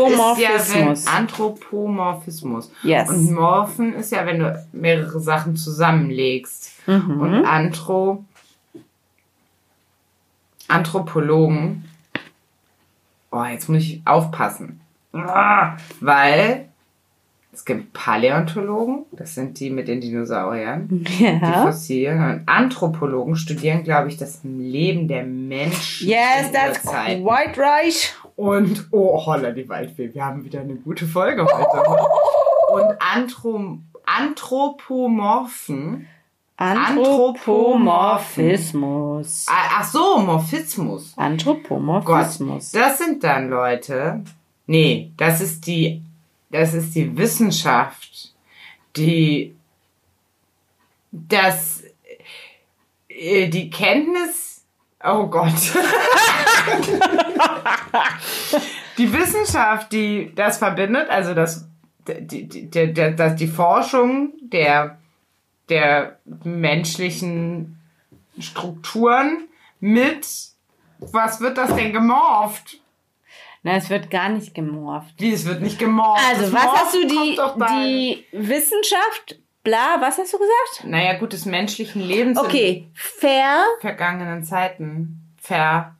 wenn, Anthropomorphismus. Anthropomorphismus. Yes. Und Morphen ist ja, wenn du mehrere Sachen zusammenlegst. Mhm. Und Anthro, Anthropologen, oh, jetzt muss ich aufpassen. Ah, Weil es gibt Paläontologen, das sind die mit den Dinosauriern, die Ja. Fossilien. Und Anthropologen studieren, glaube ich, das Leben der Menschen. Yes, in that's Urzeiten. quite right. Und, oh, holla, die Waldfee, wir haben wieder eine gute Folge heute. Und Anthro Anthropomorphen, Anthropomorphismus. ah, ach so, Morphismus. Gott, Anthropomorphismus. das sind dann Leute, nee, das ist die, das ist die Wissenschaft, die, das, äh, die Kenntnis, oh Gott. die Wissenschaft, die das verbindet, also das, die, die, die, die, die Forschung der, der menschlichen Strukturen mit, was wird das denn gemorpht? Na, es wird gar nicht gemorpht. Wie, es wird nicht gemorpht. Also, Das was Morphen hast du die, die Wissenschaft, bla, was hast du gesagt? Naja, gut, des menschlichen Lebens Okay, fair, in vergangenen Zeiten. Ver.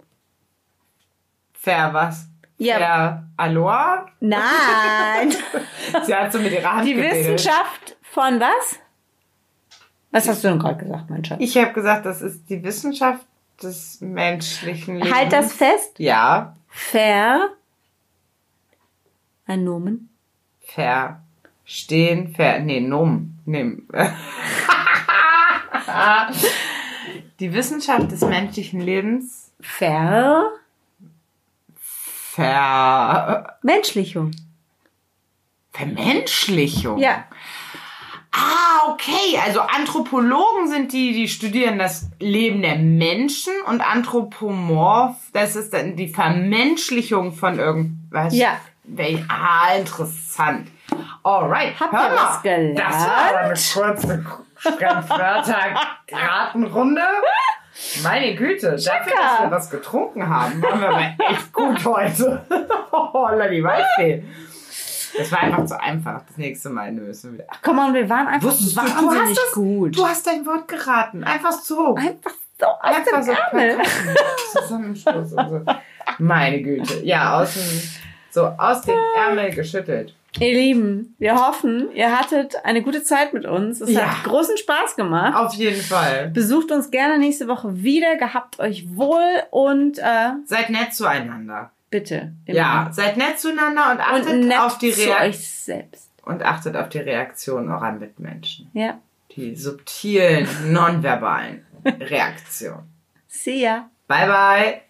Ver was? Ja. Ver Aloha? nein. Sie hat so mit ihrer Hand Die gewedelt. Wissenschaft von was? Was hast du denn gerade gesagt, mein Schatz? Ich habe gesagt, das ist die Wissenschaft des menschlichen Lebens. Halt das fest. Ja. Fair. Ein Nomen. Verstehen. Ver. Nee, Num. Nimm. die Wissenschaft des menschlichen Lebens. Ver. Ver. Menschlichung. Vermenschlichung. Ja. Ah, okay. Also Anthropologen sind die, die studieren das Leben der Menschen und Anthropomorph, das ist dann die Vermenschlichung von irgendwas. Ja. Ah, interessant. Alright. Habt hör ihr mal. was gelernt? Das war eine kurze Fremdwörter-Ratenrunde. Meine Güte, dafür, dass wir was getrunken haben, waren wir aber echt gut heute. Holla, die Weißfee. Das war einfach zu einfach. Das nächste Mal müssen wir wieder. Komm on, wir waren einfach Wusstest du, du wahnsinnig hast das, gut. Du hast dein Wort geraten. Einfach so. einfach so Einfach so. Zusammenstoß und so. Meine Güte. Ja, aus dem, so aus dem Ärmel geschüttelt. Ihr Lieben, wir hoffen, ihr hattet eine gute Zeit mit uns. Es Ja. hat großen Spaß gemacht. Auf jeden Fall. Besucht uns gerne nächste Woche wieder. Gehabt euch wohl und äh, Seid nett zueinander. Bitte. immer. Ja, seid nett zueinander und achtet Und auf die Reaktion. Und achtet auf die Reaktion eurer Mitmenschen. Ja. Die subtilen, nonverbalen Reaktionen. See ya. Bye bye.